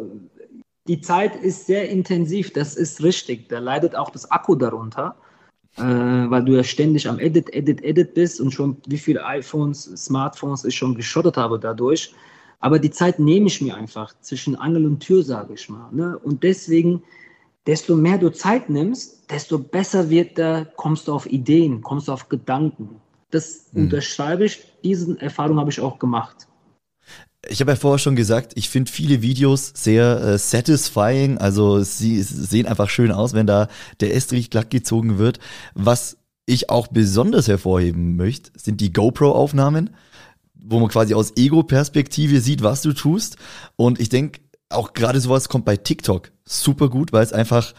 S2: die Zeit ist sehr intensiv, das ist richtig. Da leidet auch das Akku darunter äh, weil du ja ständig am Edit, Edit, Edit bist und schon wie viele iPhones, Smartphones ich schon geschottet habe dadurch. Aber die Zeit nehme ich mir einfach zwischen Angel und Tür, sage ich mal. Ne? Und deswegen, desto mehr du Zeit nimmst, desto besser wird da, kommst du auf Ideen, kommst du auf Gedanken. Das hm. unterschreibe ich, diese Erfahrung habe ich auch gemacht.
S1: Ich habe ja vorher schon gesagt, ich finde viele Videos sehr äh, satisfying. Also sie sehen einfach schön aus, wenn da der Estrich glatt gezogen wird. Was ich auch besonders hervorheben möchte, sind die GoPro-Aufnahmen, wo man quasi aus Ego-Perspektive sieht, was du tust. Und ich denke, auch gerade sowas kommt bei TikTok super gut, weil es einfach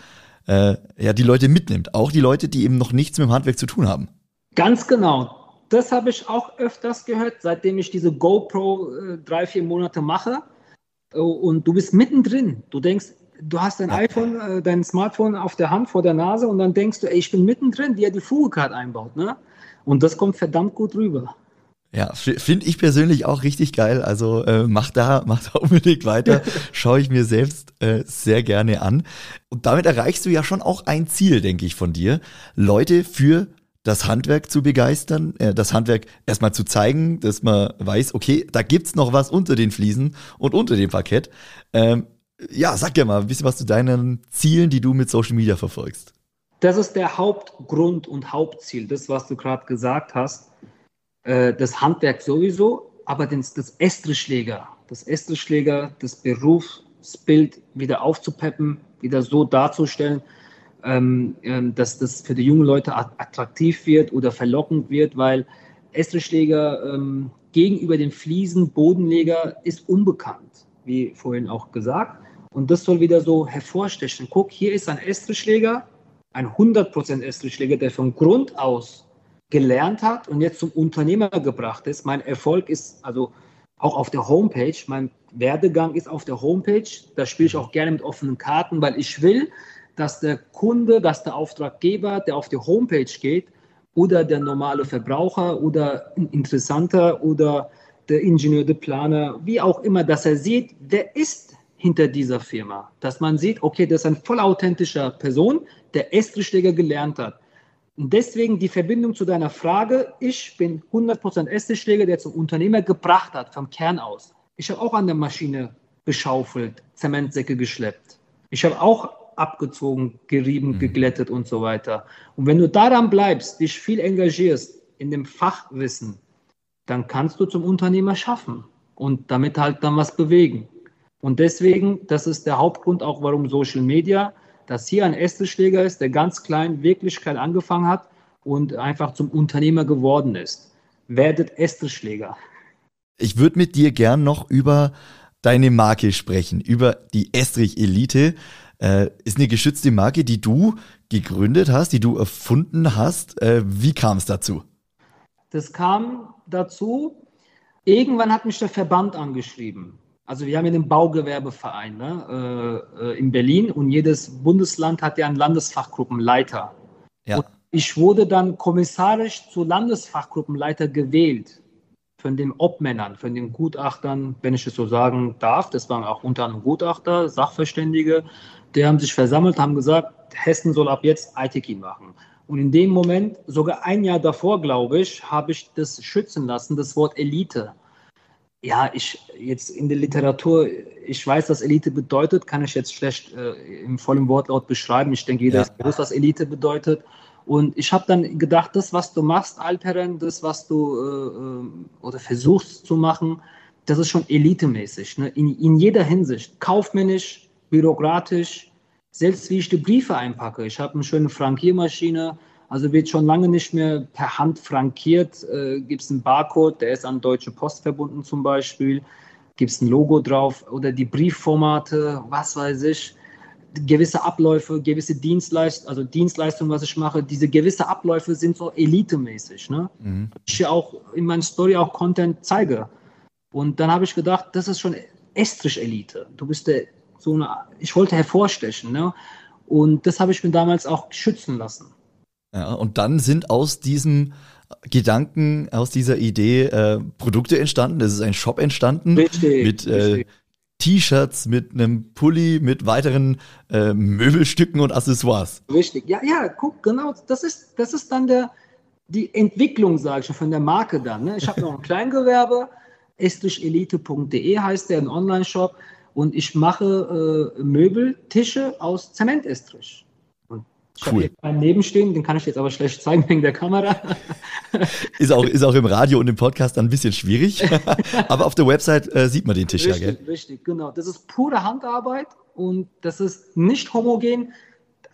S1: äh, ja die Leute mitnimmt. Auch die Leute, die eben noch nichts mit dem Handwerk zu tun haben.
S2: Ganz genau das habe ich auch öfters gehört, seitdem ich diese GoPro äh, drei, vier Monate mache. Oh, und du bist mittendrin. Du denkst, du hast dein iPhone, äh, dein Smartphone auf der Hand vor der Nase und dann denkst du, ey, ich bin mittendrin, die ja die Fugecard einbaut. Ne? Und das kommt verdammt gut rüber.
S1: Ja, finde ich persönlich auch richtig geil. Also äh, mach da, mach da unbedingt weiter. Schaue ich mir selbst äh, sehr gerne an. Und damit erreichst du ja schon auch ein Ziel, denke ich, von dir. Leute für das Handwerk zu begeistern, äh, das Handwerk erstmal zu zeigen, dass man weiß, okay, da gibt's noch was unter den Fliesen und unter dem Parkett. Ähm, ja, sag ja mal ein bisschen was zu deinen Zielen, die du mit Social Media verfolgst.
S2: Das ist der Hauptgrund und Hauptziel, das, was du gerade gesagt hast. Äh, das Handwerk sowieso, aber das, Estrichschläger, das Estrichschläger, das Berufsbild wieder aufzupeppen, wieder so darzustellen, ähm, ähm, dass das für die jungen Leute attraktiv wird oder verlockend wird, weil Estrichschläger ähm, gegenüber dem Fliesen Bodenleger ist unbekannt, wie vorhin auch gesagt. Und das soll wieder so hervorstechen. Guck, hier ist ein Estrichschläger, ein 100% Estrichschläger, der von Grund aus gelernt hat und jetzt zum Unternehmer gebracht ist. Mein Erfolg ist also auch auf der Homepage. Mein Werdegang ist auf der Homepage. Da spiele ich auch gerne mit offenen Karten, weil ich will, dass der Kunde, dass der Auftraggeber, der auf die Homepage geht, oder der normale Verbraucher oder ein Interessanter oder der Ingenieur, der Planer, wie auch immer, dass er sieht, wer ist hinter dieser Firma. Dass man sieht, okay, das ist ein voll authentischer Person, der Estrichschläger gelernt hat. Und deswegen die Verbindung zu deiner Frage, ich bin 100% Estrichschläger, der zum Unternehmer gebracht hat, vom Kern aus. Ich habe auch an der Maschine geschaufelt, Zementsäcke geschleppt. Ich habe auch abgezogen, gerieben, mhm. geglättet und so weiter. Und wenn du daran bleibst, dich viel engagierst, in dem Fachwissen, dann kannst du zum Unternehmer schaffen und damit halt dann was bewegen. Und deswegen, das ist der Hauptgrund auch, warum Social Media, dass hier ein Essenschläger ist, der ganz klein wirklich klein angefangen hat und einfach zum Unternehmer geworden ist. Werdet Essenschläger.
S1: Ich würde mit dir gern noch über deine Marke sprechen, über die Estrich Elite. Äh, ist eine geschützte Marke, die du gegründet hast, die du erfunden hast. Äh, wie kam es dazu?
S2: Das kam dazu, irgendwann hat mich der Verband angeschrieben. Also wir haben ja den Baugewerbeverein ne, äh, äh, in Berlin und jedes Bundesland hat ja einen Landesfachgruppenleiter. Ja. Und ich wurde dann kommissarisch zu Landesfachgruppenleiter gewählt von den Obmännern, von den Gutachtern, wenn ich es so sagen darf. Das waren auch unter anderem Gutachter, Sachverständige. Die haben sich versammelt, haben gesagt, Hessen soll ab jetzt ITK machen. Und in dem Moment, sogar ein Jahr davor, glaube ich, habe ich das schützen lassen, das Wort Elite. Ja, ich jetzt in der Literatur, ich weiß, was Elite bedeutet, kann ich jetzt schlecht äh, im vollen Wortlaut beschreiben. Ich denke, jeder ja. ist bewusst, was Elite bedeutet. Und ich habe dann gedacht, das, was du machst, Alperen, das, was du äh, äh, oder versuchst zu machen, das ist schon elitemäßig. Ne? In, in jeder Hinsicht. Kaufmännisch, bürokratisch, selbst wie ich die Briefe einpacke. Ich habe eine schöne Frankiermaschine, also wird schon lange nicht mehr per Hand frankiert. Äh, Gibt es einen Barcode, der ist an Deutsche Post verbunden zum Beispiel. Gibt es ein Logo drauf oder die Briefformate, was weiß ich. Gewisse Abläufe, gewisse Dienstleistungen, also Dienstleistungen, was ich mache, diese gewisse Abläufe sind so elitemäßig. Ne? Mhm. Ich auch in meiner Story auch Content zeige. Und dann habe ich gedacht, das ist schon Estrich-Elite. Du bist der so eine, ich wollte hervorstechen. Ne? Und das habe ich mir damals auch schützen lassen.
S1: Ja, und dann sind aus diesem Gedanken, aus dieser Idee äh, Produkte entstanden. Es ist ein Shop entstanden richtig, mit äh, T-Shirts, mit einem Pulli, mit weiteren äh, Möbelstücken und Accessoires.
S2: Richtig, ja, ja, guck, genau, das ist, das ist dann der, die Entwicklung, sage ich von der Marke dann. Ne? Ich habe noch ein Kleingewerbe, estrischelite.de heißt der, ein Online-Shop und ich mache äh, Möbeltische aus Zementestrich. Ich cool. habe einen nebenstehen, den kann ich jetzt aber schlecht zeigen wegen der Kamera.
S1: ist, auch, ist auch im Radio und im Podcast dann ein bisschen schwierig, aber auf der Website äh, sieht man den Tisch
S2: richtig,
S1: ja, gell?
S2: Richtig, genau. Das ist pure Handarbeit und das ist nicht homogen.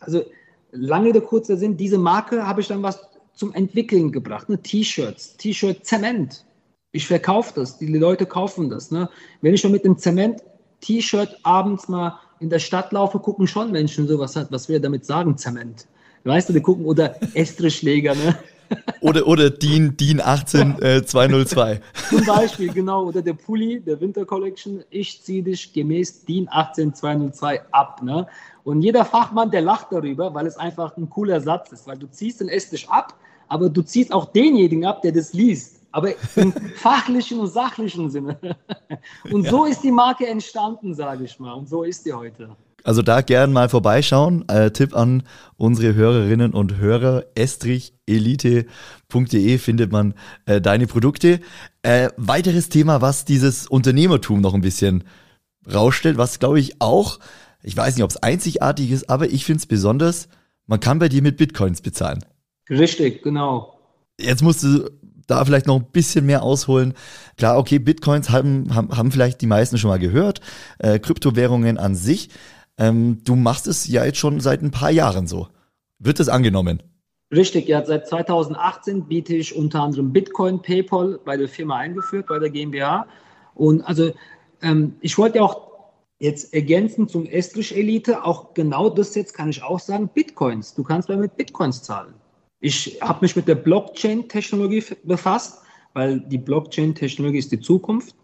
S2: Also lange der kurze Sinn, diese Marke habe ich dann was zum Entwickeln gebracht. Ne? T-Shirts, T-Shirt Zement. Ich verkaufe das, die Leute kaufen das. Ne? Wenn ich schon mit dem Zement T-Shirt abends mal in der Stadt laufe, gucken schon Menschen so, was, hat, was wir damit sagen, Zement. Weißt du, die gucken, oder Estrichschläger, ne?
S1: Oder, oder DIN, DIN 18 äh, 202.
S2: Zum Beispiel, genau. Oder der Pulli der Winter Collection. Ich ziehe dich gemäß DIN 18 202 ab. Ne? Und jeder Fachmann, der lacht darüber, weil es einfach ein cooler Satz ist. Weil du ziehst den Esstisch ab, aber du ziehst auch denjenigen ab, der das liest aber im fachlichen und sachlichen Sinne. Und ja. so ist die Marke entstanden, sage ich mal. Und so ist die heute.
S1: Also da gern mal vorbeischauen. Äh, Tipp an unsere Hörerinnen und Hörer. estrichelite.de findet man äh, deine Produkte. Äh, weiteres Thema, was dieses Unternehmertum noch ein bisschen rausstellt, was glaube ich auch, ich weiß nicht, ob es einzigartig ist, aber ich finde es besonders, man kann bei dir mit Bitcoins bezahlen.
S2: Richtig, genau.
S1: Jetzt musst du da vielleicht noch ein bisschen mehr ausholen. Klar, okay, Bitcoins haben, haben, haben vielleicht die meisten schon mal gehört, äh, Kryptowährungen an sich. Ähm, du machst es ja jetzt schon seit ein paar Jahren so. Wird es angenommen?
S2: Richtig, ja, seit 2018 biete ich unter anderem Bitcoin, PayPal bei der Firma eingeführt, bei der GmbH. Und also ähm, ich wollte ja auch jetzt ergänzen zum Estrich Elite, auch genau das jetzt kann ich auch sagen, Bitcoins. Du kannst damit Bitcoins zahlen. Ich habe mich mit der Blockchain-Technologie befasst, weil die Blockchain-Technologie ist die Zukunft.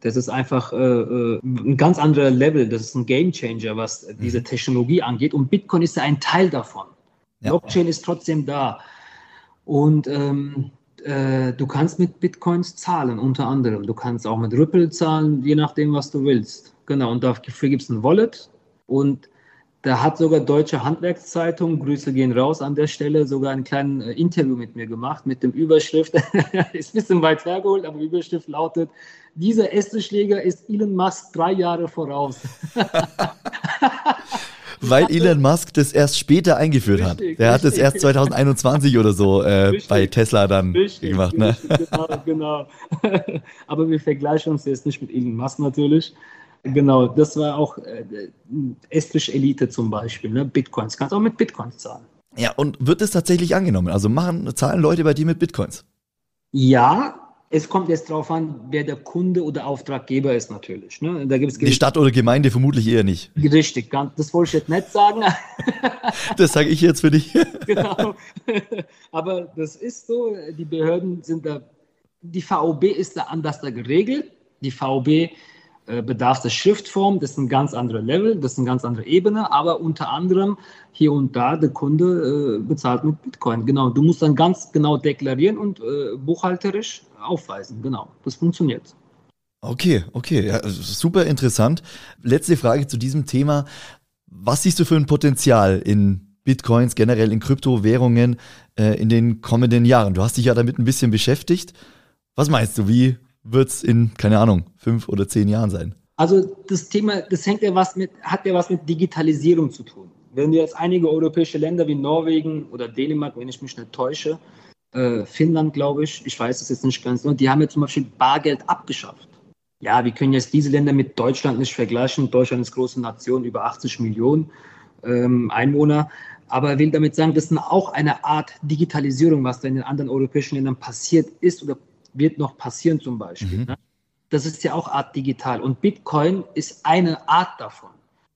S2: Das ist einfach äh, äh, ein ganz anderer Level. Das ist ein Game Changer, was mhm. diese Technologie angeht. Und Bitcoin ist ja ein Teil davon. Ja. Blockchain ist trotzdem da. Und ähm, äh, du kannst mit Bitcoins zahlen, unter anderem. Du kannst auch mit Ripple zahlen, je nachdem, was du willst. Genau, und dafür gibt es ein Wallet. Und da hat sogar Deutsche Handwerkszeitung, Grüße gehen raus an der Stelle, sogar ein kleines äh, Interview mit mir gemacht mit dem Überschrift, ist ein bisschen weit hergeholt, aber die Überschrift lautet, dieser Essenschläger ist Elon Musk drei Jahre voraus.
S1: weil Elon Musk das erst später eingeführt richtig, hat. Der hat das erst 2021 oder so äh, bei Tesla dann richtig, gemacht. Ne?
S2: Genau, genau. Aber wir vergleichen uns jetzt nicht mit Elon Musk natürlich. Genau, das war auch äh, Estrich Elite zum Beispiel, ne? Bitcoins. Kannst auch mit Bitcoins zahlen.
S1: Ja, und wird es tatsächlich angenommen? Also machen, zahlen Leute bei dir mit Bitcoins?
S2: Ja, es kommt jetzt darauf an, wer der Kunde oder Auftraggeber ist natürlich. Ne?
S1: Da gibt's Die Stadt oder Gemeinde vermutlich eher nicht.
S2: Richtig, das wollte ich jetzt nicht sagen.
S1: das sage ich jetzt für dich.
S2: genau. Aber das ist so, die Behörden sind da, die VOB ist da anders da geregelt. Die VOB äh, bedarf der Schriftform, das ist ein ganz anderes Level, das ist eine ganz andere Ebene, aber unter anderem hier und da der Kunde äh, bezahlt mit Bitcoin. Genau, du musst dann ganz genau deklarieren und äh, buchhalterisch aufweisen. Genau, das funktioniert.
S1: Okay, okay, ja, super interessant. Letzte Frage zu diesem Thema. Was siehst du für ein Potenzial in Bitcoins, generell in Kryptowährungen äh, in den kommenden Jahren? Du hast dich ja damit ein bisschen beschäftigt. Was meinst du, wie wird es in, keine Ahnung, fünf oder zehn Jahren sein?
S2: Also das Thema, das hängt ja was mit, hat ja was mit Digitalisierung zu tun. Wenn du jetzt einige europäische Länder wie Norwegen oder Dänemark, wenn ich mich nicht täusche, äh, Finnland, glaube ich, ich weiß es jetzt nicht ganz die haben ja zum Beispiel Bargeld abgeschafft. Ja, wir können jetzt diese Länder mit Deutschland nicht vergleichen. Deutschland ist große Nation, über 80 Millionen ähm, Einwohner. Aber will damit sagen, das ist auch eine Art Digitalisierung, was da in den anderen europäischen Ländern passiert ist oder wird noch passieren zum Beispiel. Mhm. Ne? Das ist ja auch Art digital. Und Bitcoin ist eine Art davon.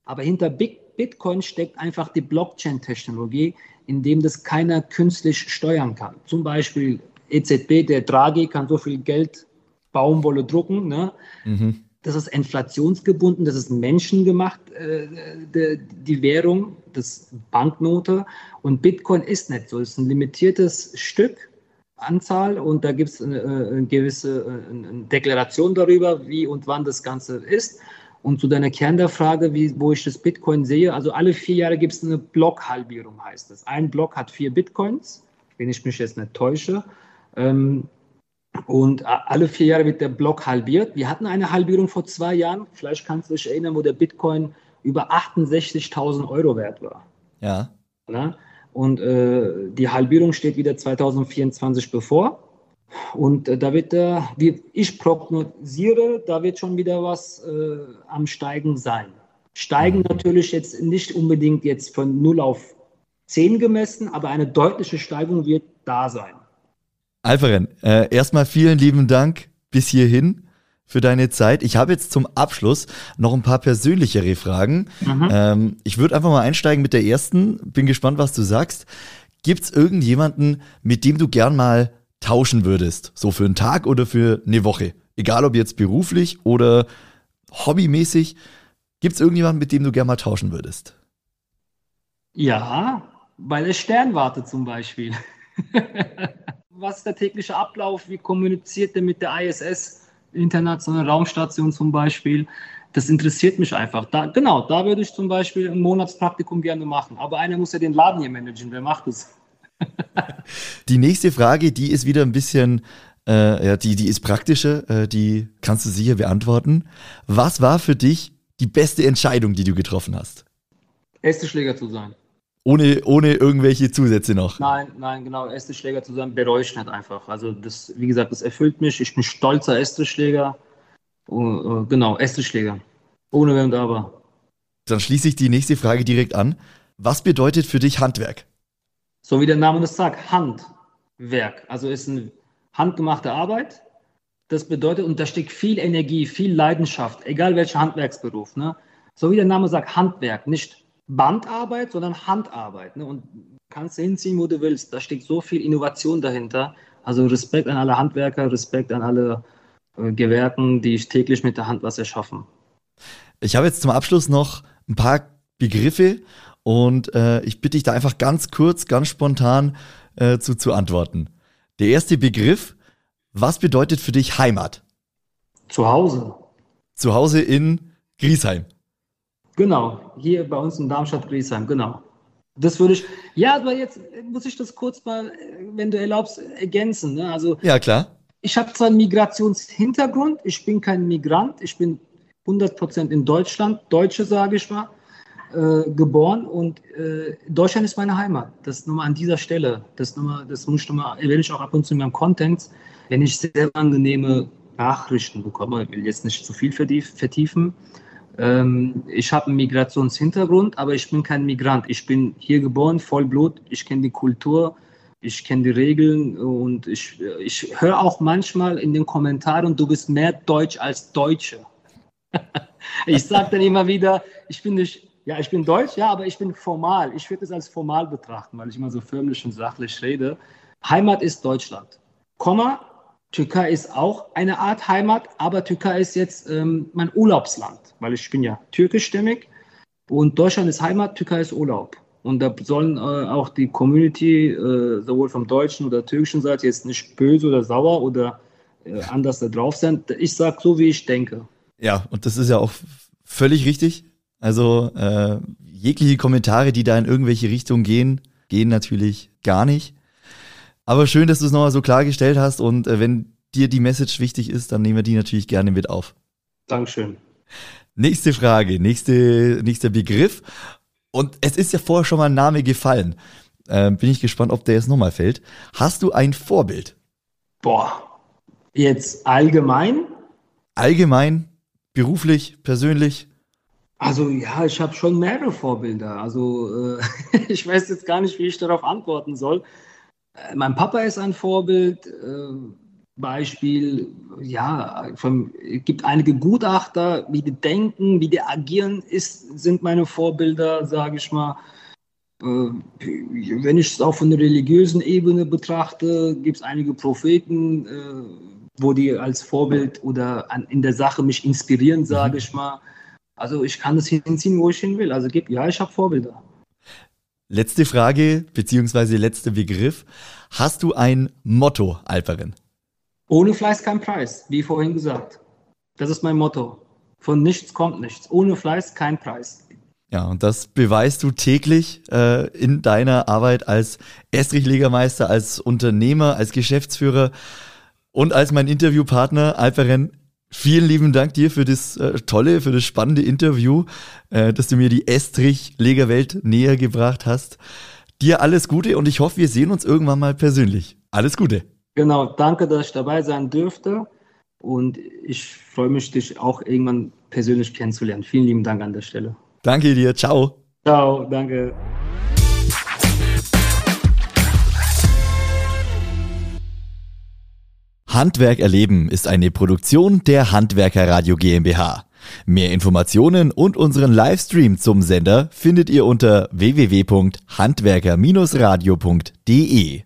S2: Aber hinter Bitcoin steckt einfach die Blockchain-Technologie, in dem das keiner künstlich steuern kann. Zum Beispiel EZB, der Draghi kann so viel Geld, Baumwolle drucken. Ne? Mhm. Das ist inflationsgebunden, das ist menschengemacht, äh, die, die Währung, das Banknote. Und Bitcoin ist nicht so. Es ist ein limitiertes Stück Anzahl und da gibt es eine, eine, gewisse eine Deklaration darüber, wie und wann das Ganze ist. Und zu deiner Kern der Frage, wie, wo ich das Bitcoin sehe, also alle vier Jahre gibt es eine Blockhalbierung, heißt das. Ein Block hat vier Bitcoins, wenn ich mich jetzt nicht täusche. Ähm, und alle vier Jahre wird der Block halbiert. Wir hatten eine Halbierung vor zwei Jahren, vielleicht kannst du dich erinnern, wo der Bitcoin über 68.000 Euro wert war.
S1: Ja.
S2: Na? Und äh, die Halbierung steht wieder 2024 bevor. Und äh, da wird, äh, wie ich prognostiziere, da wird schon wieder was äh, am Steigen sein. Steigen mhm. natürlich jetzt nicht unbedingt jetzt von 0 auf 10 gemessen, aber eine deutliche Steigung wird da sein.
S1: Alferen, äh, erstmal vielen lieben Dank bis hierhin für deine Zeit. Ich habe jetzt zum Abschluss noch ein paar persönlichere Fragen. Mhm. Ähm, ich würde einfach mal einsteigen mit der ersten. Bin gespannt, was du sagst. Gibt es irgendjemanden, mit dem du gern mal tauschen würdest? So für einen Tag oder für eine Woche? Egal ob jetzt beruflich oder hobbymäßig. Gibt es irgendjemanden, mit dem du gern mal tauschen würdest?
S2: Ja, bei der Sternwarte zum Beispiel. was ist der tägliche Ablauf? Wie kommuniziert der mit der ISS? Internationale Raumstation zum Beispiel. Das interessiert mich einfach. Da, genau, da würde ich zum Beispiel ein Monatspraktikum gerne machen. Aber einer muss ja den Laden hier managen. Wer macht es?
S1: die nächste Frage, die ist wieder ein bisschen, äh, ja, die, die ist praktischer. Äh, die kannst du sicher beantworten. Was war für dich die beste Entscheidung, die du getroffen hast?
S2: Ästeschläger zu sein.
S1: Ohne, ohne irgendwelche Zusätze noch.
S2: Nein, nein, genau. Ästeschläger zusammen bereue ich nicht einfach. Also das, wie gesagt, das erfüllt mich. Ich bin stolzer Ästeschläger. Uh, uh, genau, Ästeschläger. Ohne Wenn und Aber.
S1: Dann schließe ich die nächste Frage direkt an. Was bedeutet für dich Handwerk?
S2: So wie der Name das sagt, Handwerk. Also ist eine handgemachte Arbeit. Das bedeutet, und da steckt viel Energie, viel Leidenschaft, egal welcher Handwerksberuf. Ne? So wie der Name sagt, Handwerk, nicht Bandarbeit, sondern Handarbeit. Ne? Und kannst du hinziehen, wo du willst. Da steckt so viel Innovation dahinter. Also Respekt an alle Handwerker, Respekt an alle äh, Gewerken, die täglich mit der Hand was erschaffen.
S1: Ich habe jetzt zum Abschluss noch ein paar Begriffe und äh, ich bitte dich da einfach ganz kurz, ganz spontan äh, zu, zu antworten. Der erste Begriff, was bedeutet für dich Heimat?
S2: Zu Hause.
S1: Zu Hause in Griesheim.
S2: Genau, hier bei uns in Darmstadt-Griesheim, genau. Das würde ich, ja, aber jetzt muss ich das kurz mal, wenn du erlaubst, ergänzen. Ne? Also,
S1: ja, klar.
S2: Ich habe zwar einen Migrationshintergrund, ich bin kein Migrant, ich bin 100% in Deutschland, Deutsche sage ich mal, äh, geboren und äh, Deutschland ist meine Heimat. Das nur mal an dieser Stelle. Das, nur mal, das muss ich nochmal, erwähne ich auch ab und zu in meinem Content, wenn ich sehr angenehme Nachrichten bekomme. Ich will jetzt nicht zu viel vertiefen. Ähm, ich habe einen Migrationshintergrund, aber ich bin kein Migrant. Ich bin hier geboren, Vollblut. Ich kenne die Kultur, ich kenne die Regeln und ich, ich höre auch manchmal in den Kommentaren, du bist mehr Deutsch als Deutsche. ich sage dann immer wieder, ich bin nicht, ja, ich bin Deutsch, ja, aber ich bin formal. Ich würde es als formal betrachten, weil ich immer so förmlich und sachlich rede. Heimat ist Deutschland. Komma, Türkei ist auch eine Art Heimat, aber Türkei ist jetzt ähm, mein Urlaubsland, weil ich bin ja türkischstämmig und Deutschland ist Heimat, Türkei ist Urlaub. Und da sollen äh, auch die Community, äh, sowohl vom deutschen oder türkischen Seite, jetzt nicht böse oder sauer oder äh, anders da drauf sein. Ich sage so, wie ich denke.
S1: Ja, und das ist ja auch völlig richtig. Also äh, jegliche Kommentare, die da in irgendwelche Richtungen gehen, gehen natürlich gar nicht. Aber schön, dass du es nochmal so klargestellt hast und äh, wenn dir die Message wichtig ist, dann nehmen wir die natürlich gerne mit auf.
S2: Dankeschön.
S1: Nächste Frage, nächste, nächster Begriff. Und es ist ja vorher schon mal ein Name gefallen. Äh, bin ich gespannt, ob der jetzt nochmal fällt. Hast du ein Vorbild?
S2: Boah, jetzt allgemein?
S1: Allgemein, beruflich, persönlich?
S2: Also ja, ich habe schon mehrere Vorbilder. Also äh, ich weiß jetzt gar nicht, wie ich darauf antworten soll. Äh, mein Papa ist ein Vorbild. Äh, Beispiel, ja, von, es gibt einige Gutachter, wie die denken, wie die agieren, ist, sind meine Vorbilder, sage ich mal. Äh, wenn ich es auch von der religiösen Ebene betrachte, gibt es einige Propheten, wo die als Vorbild oder an, in der Sache mich inspirieren, sage mhm. ich mal. Also ich kann es hinziehen, wo ich hin will. Also ja, ich habe Vorbilder.
S1: Letzte Frage, beziehungsweise letzter Begriff. Hast du ein Motto, Alperin?
S2: Ohne Fleiß kein Preis, wie vorhin gesagt. Das ist mein Motto. Von nichts kommt nichts. Ohne Fleiß kein Preis.
S1: Ja, und das beweist du täglich äh, in deiner Arbeit als Estrichlegermeister, als Unternehmer, als Geschäftsführer und als mein Interviewpartner. Alperen, Vielen lieben Dank dir für das äh, tolle, für das spannende Interview, äh, dass du mir die Estrich-Legerwelt näher gebracht hast. Dir alles Gute und ich hoffe, wir sehen uns irgendwann mal persönlich. Alles Gute.
S2: Genau, danke, dass ich dabei sein dürfte und ich freue mich, dich auch irgendwann persönlich kennenzulernen. Vielen lieben Dank an der Stelle.
S1: Danke dir, ciao.
S2: Ciao, danke.
S1: Handwerk erleben ist eine Produktion der Handwerker Radio GmbH. Mehr Informationen und unseren Livestream zum Sender findet ihr unter www.handwerker-radio.de.